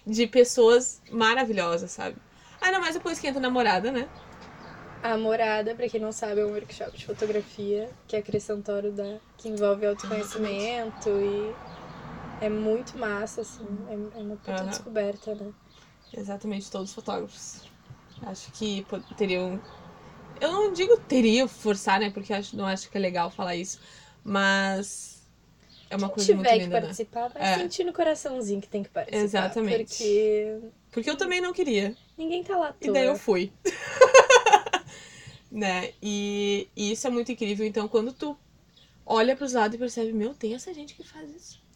de pessoas maravilhosas, sabe? Ainda mais depois que entra namorada, né? A Morada, pra quem não sabe, é um workshop de fotografia que a Cris Santoro dá, que envolve autoconhecimento e é muito massa, assim. É, é uma puta Aham. descoberta, né? Exatamente, todos os fotógrafos. Acho que teriam. Eu não digo teriam forçar, né? Porque acho, não acho que é legal falar isso. Mas. É uma Quem coisa muito tiver que linda, né? participar, vai É. sentir no coraçãozinho que tem que participar. Exatamente. Porque Porque eu também não queria. ninguém tá lá à E daí eu fui. né? E, e isso é muito incrível. Então, quando tu olha pros lados e percebe, meu, tem essa gente que faz isso.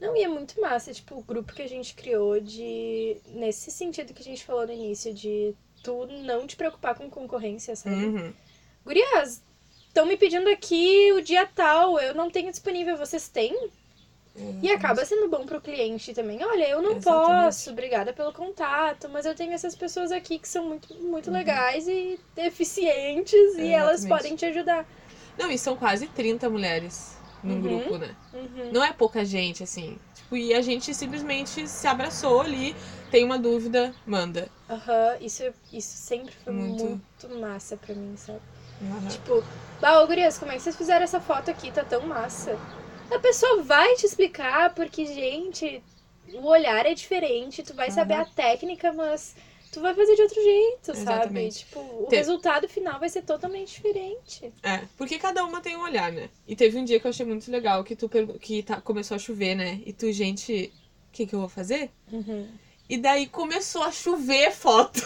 Não, e é muito massa, tipo, o grupo que a gente criou de. Nesse sentido que a gente falou no início, de tu não te preocupar com concorrência, sabe? Uhum. Gurias, estão me pedindo aqui o dia tal, eu não tenho disponível, vocês têm? E acaba sendo bom pro cliente também. Olha, eu não Exatamente. posso, obrigada pelo contato, mas eu tenho essas pessoas aqui que são muito, muito legais e eficientes e elas Uhum. Exatamente. podem te ajudar. Não, e são quase 30 mulheres num Uhum. grupo, né? Uhum. Não é pouca gente, assim. Tipo, e a gente simplesmente se abraçou ali. Tem uma dúvida, manda. Aham, isso, isso sempre foi Muito. muito, massa pra mim, sabe? Tipo, bah, ô gurias, como é que vocês fizeram essa foto aqui? Tá tão massa. A pessoa vai te explicar, porque, gente, o olhar é diferente, tu vai saber Aham. a técnica, mas tu vai fazer de outro jeito, sabe? Exatamente. Tipo, o resultado final vai ser totalmente diferente. É, porque cada uma tem um olhar, né? E teve um dia que eu achei muito legal que tu pergu- que tá, começou a chover, né? E tu, gente, o que, que eu vou fazer? Uhum. E daí começou a chover foto.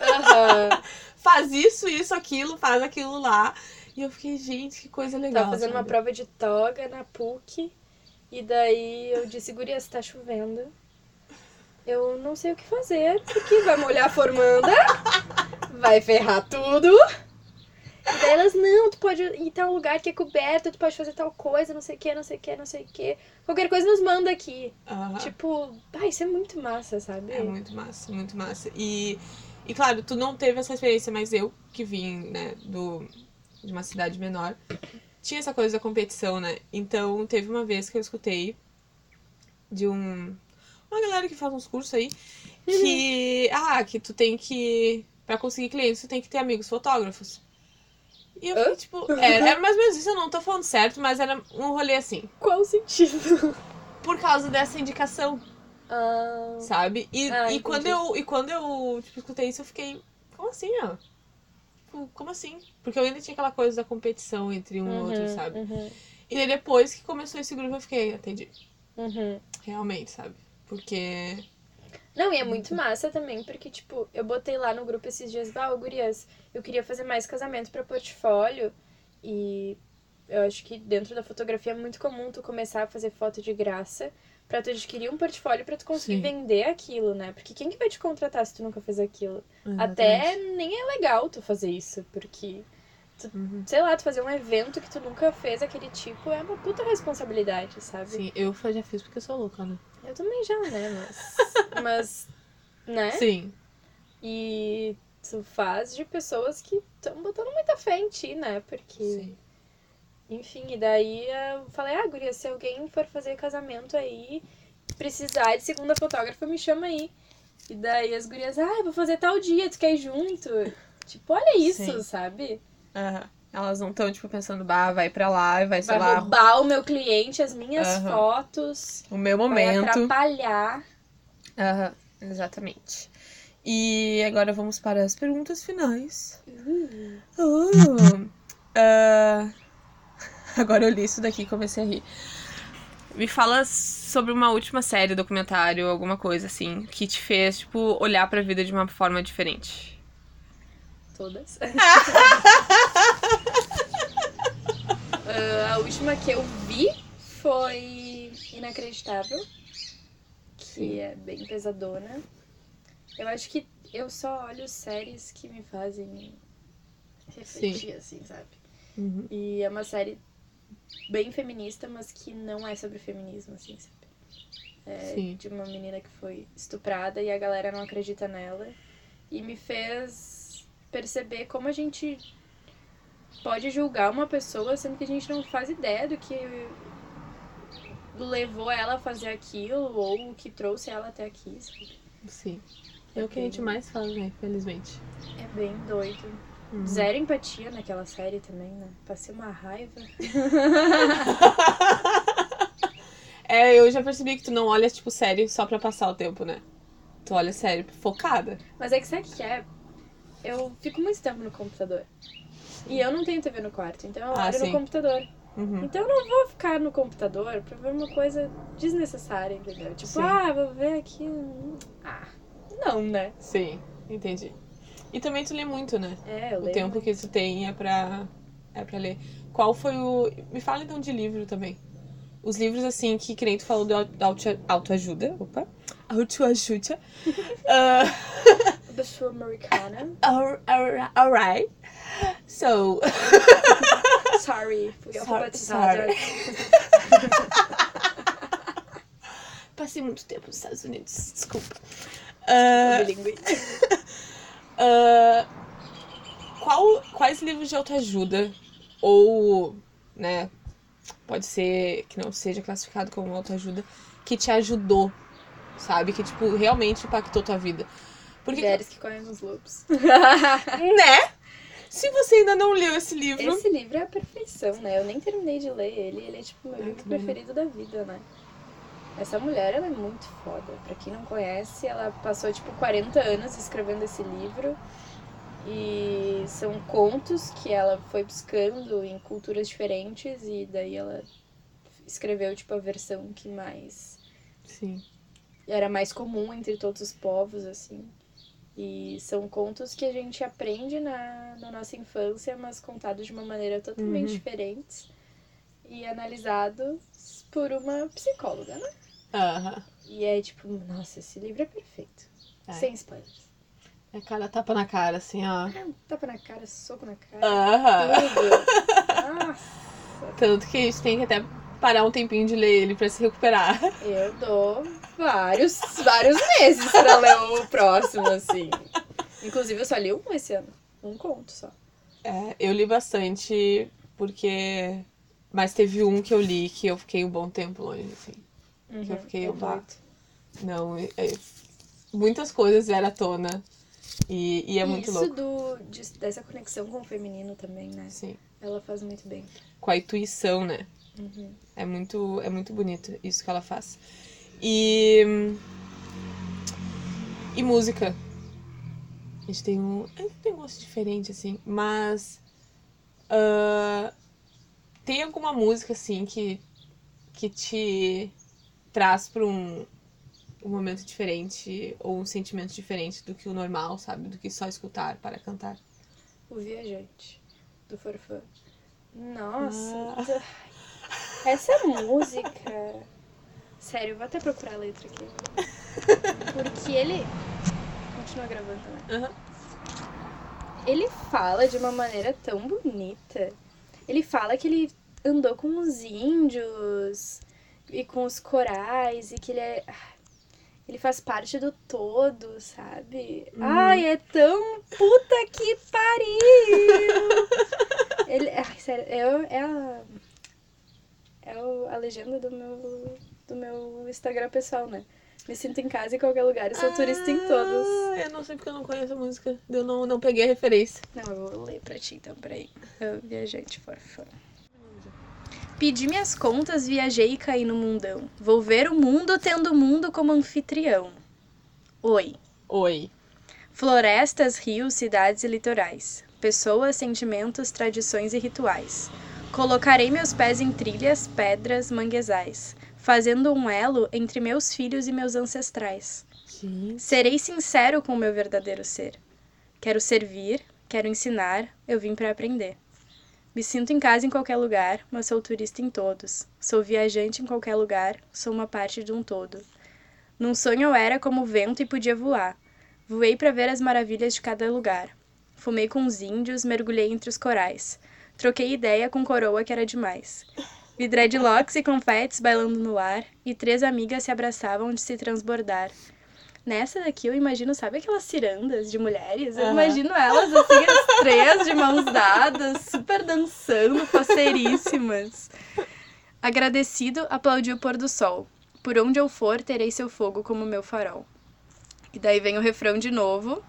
Aham. faz isso, isso, aquilo, faz aquilo lá. E eu fiquei, gente, que coisa legal. Tava fazendo uma sabe? prova de toga na PUC. E daí eu disse, guria, se tá chovendo. Eu não sei o que fazer, porque vai molhar a formanda, vai ferrar tudo. E daí elas, não, tu pode ir em tal lugar que é coberto, tu pode fazer tal coisa, não sei o que, não sei o que, não sei o que. Qualquer coisa nos manda aqui. Aham. Tipo, ah, isso é muito massa, sabe? É muito massa, muito massa. E, e claro, tu não teve essa experiência, mas eu, que vim, né, do, de uma cidade menor, tinha essa coisa da competição, né? Então, teve uma vez que eu escutei de um... Uma galera que faz uns cursos aí, que... ah, que tu tem que... Pra conseguir clientes, tu tem que ter amigos fotógrafos. E eu fiquei, tipo... Era, era mais ou menos isso, eu não tô falando certo, mas era um rolê assim. Qual o sentido? Por causa dessa indicação, Ah, sabe? E, Ah, e entendi. quando eu e quando eu tipo, escutei isso, eu fiquei, como assim, ó? Tipo, Como assim? Porque eu ainda tinha aquela coisa da competição entre um e uhum, outro, sabe? Uhum, E daí depois que começou esse grupo, eu fiquei, entendi. uhum. Realmente, sabe? Porque. Não, e é muito massa também, porque, tipo, eu botei lá no grupo esses dias, bah, ô, gurias, eu queria fazer mais casamento pra portfólio e eu acho que dentro da fotografia é muito comum tu começar a fazer foto de graça pra tu adquirir um portfólio pra tu conseguir Sim. vender aquilo, né? Porque quem que vai te contratar se tu nunca fez aquilo? Exatamente. Até nem é legal tu fazer isso, porque, Uhum. sei lá, tu fazer um evento que tu nunca fez aquele tipo é uma puta responsabilidade, sabe? Sim, eu já fiz porque eu sou louca, né? Eu também já, né? Mas. mas. Né? Sim. E tu faz de pessoas que estão botando muita fé em ti, né? Porque. Sim. Enfim, e daí eu falei, ah, guria, se alguém for fazer casamento aí, precisar de segunda fotógrafa, me chama aí. E daí as gurias, ah, eu vou fazer tal dia, tu quer ir junto? Tipo, olha isso, Sim. sabe? Aham. Elas não estão, tipo, pensando, bah, vai pra lá e vai, sei Vai lá, roubar o meu cliente, as minhas Aham. fotos, o meu vai momento. atrapalhar. Aham, exatamente. E agora vamos para as perguntas finais. Uh, ah, agora eu li isso daqui e comecei a rir. Me fala sobre uma última série, documentário, alguma coisa assim, que te fez, tipo, olhar pra vida de uma forma diferente. Todas. Ah, a última que eu vi foi Inacreditável, que Sim. é bem pesadona. Eu acho que eu só olho séries que me fazem refletir, assim, sabe? Uhum. E é uma série bem feminista, mas que não é sobre feminismo, assim, sabe? É Sim. de uma menina que foi estuprada e a galera não acredita nela. E me fez perceber como a gente pode julgar uma pessoa sendo que a gente não faz ideia do que levou ela a fazer aquilo ou o que trouxe ela até aqui, sabe? Sim. É o que a gente mais faz, né? Felizmente. É bem doido. Uhum. Zero empatia naquela série também, né? Passei uma raiva. É, eu já percebi que tu não olha, tipo, série só pra passar o tempo, né? Tu olha série focada. Mas é que sabe o que é? Eu fico muito tempo no computador. E eu não tenho TV no quarto, então eu Ah, olho sim. no computador. Uhum. Então eu não vou ficar no computador pra ver uma coisa desnecessária, entendeu? Tipo, Sim. ah, vou ver aqui. Ah, não, né? Sim, entendi. E também tu lê muito, né? É, eu O leio. tempo que tu tem é pra, é pra ler. Qual foi o. Me fala então de livro também. Os livros, assim, que que nem tu falou auto- autoajuda. Opa! Autoajuda. Ah, Pessoa americana. alright. So. Sorry, fui alfabetizada. Passei muito tempo nos Estados Unidos, desculpa. Ah, Ah, qual, quais livros de autoajuda ou, né, pode ser que não seja classificado como autoajuda, que te ajudou, sabe? Que, tipo, realmente impactou tua vida. Porque, Mulheres que correm nos lobos. né? Se você ainda não leu esse livro, Esse livro é a perfeição, né? Eu nem terminei de ler ele. Ele é tipo meu Ah, livro preferido da vida, né? Essa mulher, ela é muito foda. Pra quem não conhece, ela passou tipo 40 anos escrevendo esse livro. E são contos que ela foi buscando em culturas diferentes e daí ela escreveu tipo a versão que mais sim. era mais comum entre todos os povos, assim. E são contos que a gente aprende na, na nossa infância, mas contados de uma maneira totalmente Uhum. diferente e analisados por uma psicóloga, né? Aham. E é tipo, nossa, esse livro é perfeito. É. Sem spoilers. É cara tapa na cara, assim, ó. Ah, Tapa na cara, soco na cara. Aham. Tudo. Nossa, Tanto que a gente tem que até parar um tempinho de ler ele pra se recuperar. eu dou vários, vários meses pra ler o próximo, assim. Inclusive, eu só li um esse ano. Um conto só. É, eu li bastante porque. Mas teve um que eu li que eu fiquei um bom tempo longe, assim. Que eu fiquei, é opa. doido. Não, é- é- muitas coisas vieram à tona. E, e é muito Isso louco. do, de- dessa conexão com o feminino também, né? Sim. Ela faz muito bem. Com a intuição, né? Uhum. É muito, é muito bonito isso que ela faz. E. E música. A gente tem um. A gente tem um gosto diferente, assim, mas. ah, tem alguma música, assim, que. que te traz pra um, um momento diferente ou um sentimento diferente do que o normal, sabe? Do que só escutar para cantar. O Viajante, do Forfã. Nossa, Ah. essa música. Sério, vou até procurar a letra aqui. Porque ele. Continua gravando, né? Aham. Ele fala de uma maneira tão bonita. Ele fala que ele andou com os índios e com os corais e que ele é. Ele faz parte do todo, sabe? Uhum. Ai, é tão puta que pariu! ele. Ai, sério, é, é a. É a legenda do meu, do meu Instagram pessoal, né? Me sinto em casa em qualquer lugar e sou turista em todos. Ah, Eu não sei porque eu não conheço a música. Eu não, não peguei a referência. Não, eu vou ler pra ti então, peraí. Eu, viajante forfã. Pedi minhas contas, viajei e caí no mundão. Vou ver o mundo tendo o mundo como anfitrião. Oi. Oi. Florestas, rios, cidades e litorais. Pessoas, sentimentos, tradições e rituais. Colocarei meus pés em trilhas, pedras, manguezais, fazendo um elo entre meus filhos e meus ancestrais. Sim. Serei sincero com o meu verdadeiro ser. Quero servir, quero ensinar, eu vim para aprender. Me sinto em casa em qualquer lugar, mas sou turista em todos. Sou viajante em qualquer lugar, sou uma parte de um todo. Num sonho eu era como o vento e podia voar. Voei para ver as maravilhas de cada lugar. Fumei com os índios, mergulhei entre os corais. Troquei ideia com coroa que era demais. Vi dreadlocks e confetes bailando no ar, e três amigas se abraçavam de se transbordar. Nessa daqui eu imagino, sabe aquelas cirandas de mulheres? Eu Aham. imagino elas assim, as três de mãos dadas, super dançando, faceiríssimas. Agradecido, aplaudi o pôr do sol. Por onde eu for, terei seu fogo como meu farol. E daí vem o refrão de novo.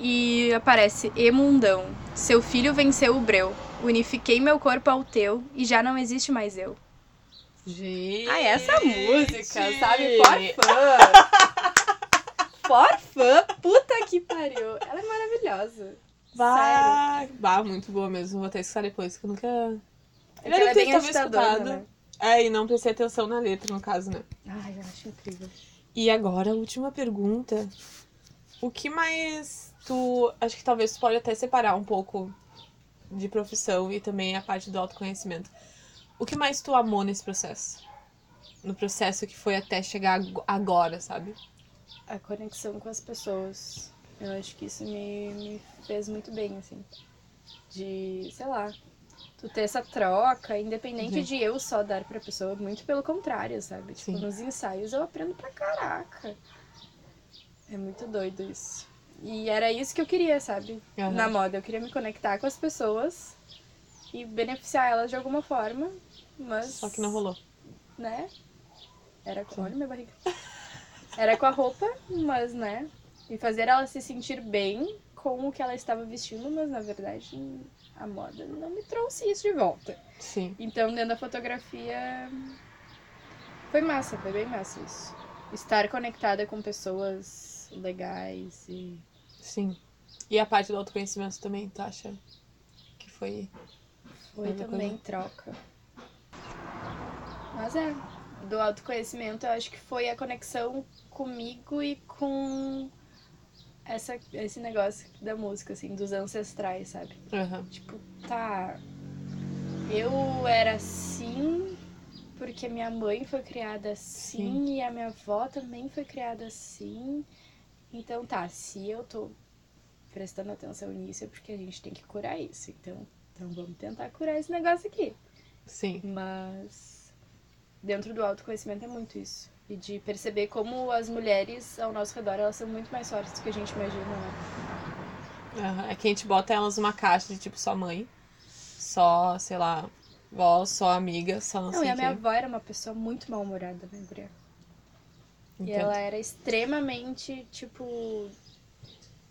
E aparece Emundão. Seu filho venceu o breu. Unifiquei meu corpo ao teu e já não existe mais eu. Gente. Ai, essa música, sabe? Forfã. Forfã, puta que pariu. Ela é maravilhosa. Sério. Bah, bah, muito boa mesmo. Vou até escutar depois, que eu nunca. É ela é não bem agitadora, escutado. né? É, e não prestei atenção na letra, no caso, né? Ai, eu acho incrível. E agora, a última pergunta. O que mais tu. Acho que talvez tu pode até separar um pouco de profissão e também a parte do autoconhecimento. O que mais tu amou nesse processo? No processo que foi até chegar ag- agora, sabe? A conexão com as pessoas. Eu acho que isso me, me fez muito bem, assim. De, sei lá, tu ter essa troca, independente Uhum. de eu só dar pra pessoa, muito pelo contrário, sabe? Tipo, Sim. nos ensaios eu aprendo pra caraca. É muito doido isso. E era isso que eu queria, sabe? Aham. Na moda. Eu queria me conectar com as pessoas e beneficiar elas de alguma forma, mas. Só que não rolou. Né? Era com. Olha minha barriga. Era com a roupa, mas, né? E fazer ela se sentir bem com o que ela estava vestindo, mas na verdade a moda não me trouxe isso de volta. Sim. Então, dentro da fotografia, foi massa, foi bem massa isso. Estar conectada com pessoas legais e. Sim. E a parte do autoconhecimento também, tu acha que foi. Foi também troca. Mas é, do autoconhecimento eu acho que foi a conexão comigo e com essa, esse negócio da música, assim, dos ancestrais, sabe? Aham. Tipo, tá. Eu era assim porque minha mãe foi criada assim Sim. e a minha avó também foi criada assim. Então tá, se eu tô prestando atenção nisso é porque a gente tem que curar isso. Então, então vamos tentar curar esse negócio aqui. Sim. Mas dentro do autoconhecimento é muito isso. E de perceber como as mulheres ao nosso redor elas são muito mais fortes do que a gente imagina, né? É que a gente bota elas numa caixa de tipo só mãe, só, sei lá, vó, só amiga, só não, Não, sei e a minha avó era uma pessoa muito mal-humorada, né, guria? E Entendo. ela era extremamente, tipo.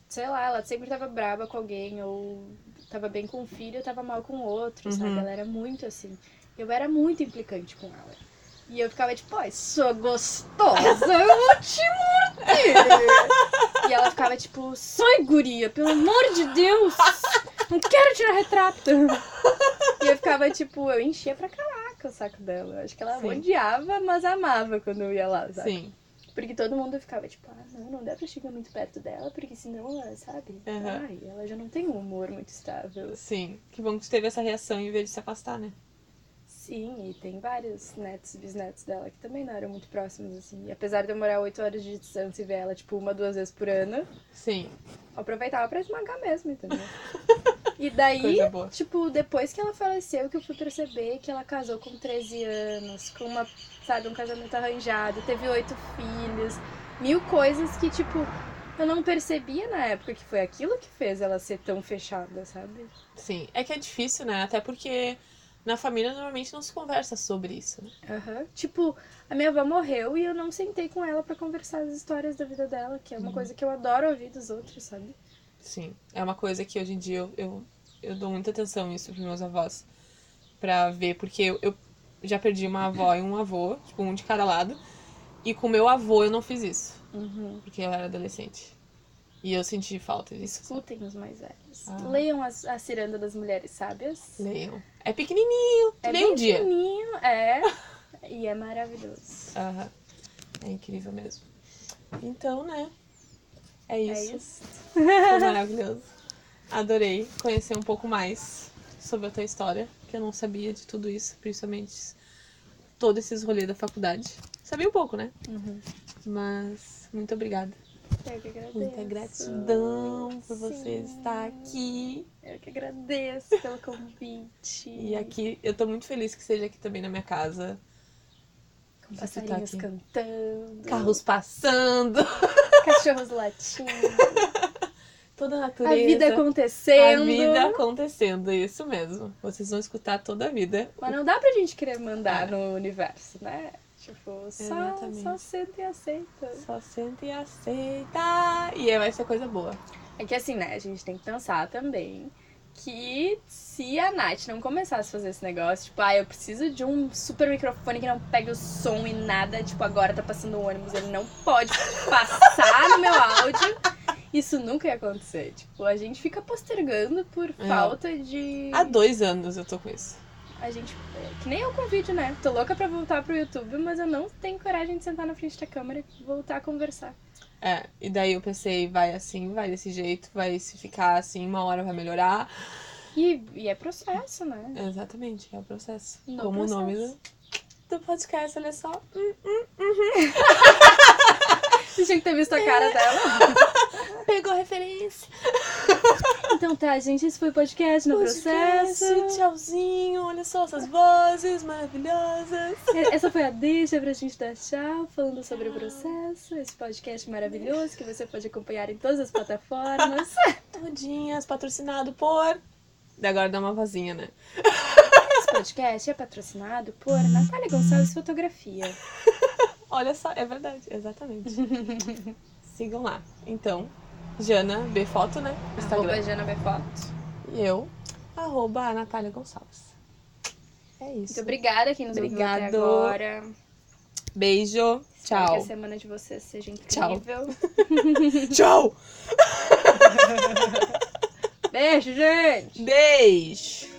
Sei lá, ela sempre tava braba com alguém, ou tava bem com um filho, ou tava mal com o outro, sabe? Uhum. Ela era muito assim. Eu era muito implicante com ela. E eu ficava tipo, ai, sua gostosa, eu vou te morder. e ela ficava tipo, sai guria, pelo amor de Deus, não quero tirar retrato. e eu ficava tipo, eu enchia pra caraca o saco dela. Eu acho que ela Sim. odiava, mas amava quando eu ia lá, sabe? Sim. Porque todo mundo ficava tipo, ah, não, não dá pra chegar muito perto dela, porque senão ela, sabe? Aham. Ai, ela já não tem um humor muito estável. Sim. Que bom que tu teve essa reação em vez de se afastar, né? Sim, e tem vários netos e bisnetos dela que também não eram muito próximos, assim. E apesar de eu morar oito horas de distância e ver ela, tipo, uma, duas vezes por ano, Sim. aproveitava pra esmagar mesmo, entendeu? E daí, tipo, depois que ela faleceu, que eu fui perceber que ela casou com 13 anos, com uma, sabe, um casamento arranjado, teve oito filhos, mil coisas que, tipo, eu não percebia na época que foi aquilo que fez ela ser tão fechada, sabe? Sim. É que é difícil, né? Até porque na família normalmente não se conversa sobre isso, né? Aham. Tipo, a minha avó morreu e eu não sentei com ela pra conversar as histórias da vida dela, que é uma coisa que eu adoro ouvir dos outros, sabe? Sim. É uma coisa que hoje em dia eu, eu, eu dou muita atenção nisso pros meus avós. Pra ver, porque eu, eu já perdi uma avó e um avô, tipo, um de cada lado. E com meu avô eu não fiz isso, Uhum. porque eu era adolescente. E eu senti falta disso. Escutem os mais velhos. Ah. Leiam as, a Ciranda das Mulheres Sábias. Leiam. É pequenininho. É bem um dia. fininho, é. E é maravilhoso. Aham. É incrível mesmo. Então, né? É É isso. isso. Foi maravilhoso. Adorei conhecer um pouco mais sobre a tua história, que eu não sabia de tudo isso, principalmente todos esses rolês da faculdade. Sabia um pouco, né? Uhum. Mas muito obrigada. Eu que agradeço. Muita gratidão por você Sim. estar aqui. Eu que agradeço pelo convite. E aqui, eu tô muito feliz que seja aqui também na minha casa. Com você tá passarinhos aqui. cantando. Carros passando, Cachorros latindo. Toda a a natureza. vida acontecendo. A vida acontecendo, isso mesmo. Vocês vão escutar toda a vida. Mas não dá pra gente querer mandar É. no universo, né? Tipo, só, só senta e aceita. Só senta e aceita. E aí vai ser coisa boa. É que assim, né? A gente tem que pensar também que se a Nath não começasse a fazer esse negócio, tipo, ah, eu preciso de um super microfone que não pegue o som e nada, tipo, agora tá passando um ônibus, ele não pode passar no meu áudio. Isso nunca ia acontecer. Tipo, a gente fica postergando por É. falta de. Há dois anos eu tô com isso. A gente. Que nem eu com vídeo, né? Tô louca pra voltar pro YouTube, mas eu não tenho coragem de sentar na frente da câmera e voltar a conversar. É, e daí eu pensei, vai assim, vai desse jeito, vai se ficar assim, uma hora vai melhorar. E, e é processo, né? Exatamente, é o processo. No Como processo. o nome do, do podcast, olha só. Você tinha que ter visto a cara dela. Pegou referência. Então tá, gente, esse foi o podcast no processo. Podcast, Tchauzinho, olha só essas vozes maravilhosas. Essa foi a deixa pra gente dar tchau, falando sobre o processo. Esse podcast maravilhoso que você pode acompanhar em todas as plataformas. Todinhas, patrocinado por. E agora dá uma vozinha, né? Esse podcast é patrocinado por Natália Gonçalves Fotografia. Olha só, é verdade, exatamente. Sigam lá. Então, Jana B Foto, né? Instagram. Arroba Jana Befoto. E eu, arroba Natália Gonçalves. É Muito isso. obrigada quem nos ouviu até Obrigado. agora. Beijo. Espero que Tchau. a semana de vocês seja Tchau. incrível. Tchau. Beijo, gente! Beijo.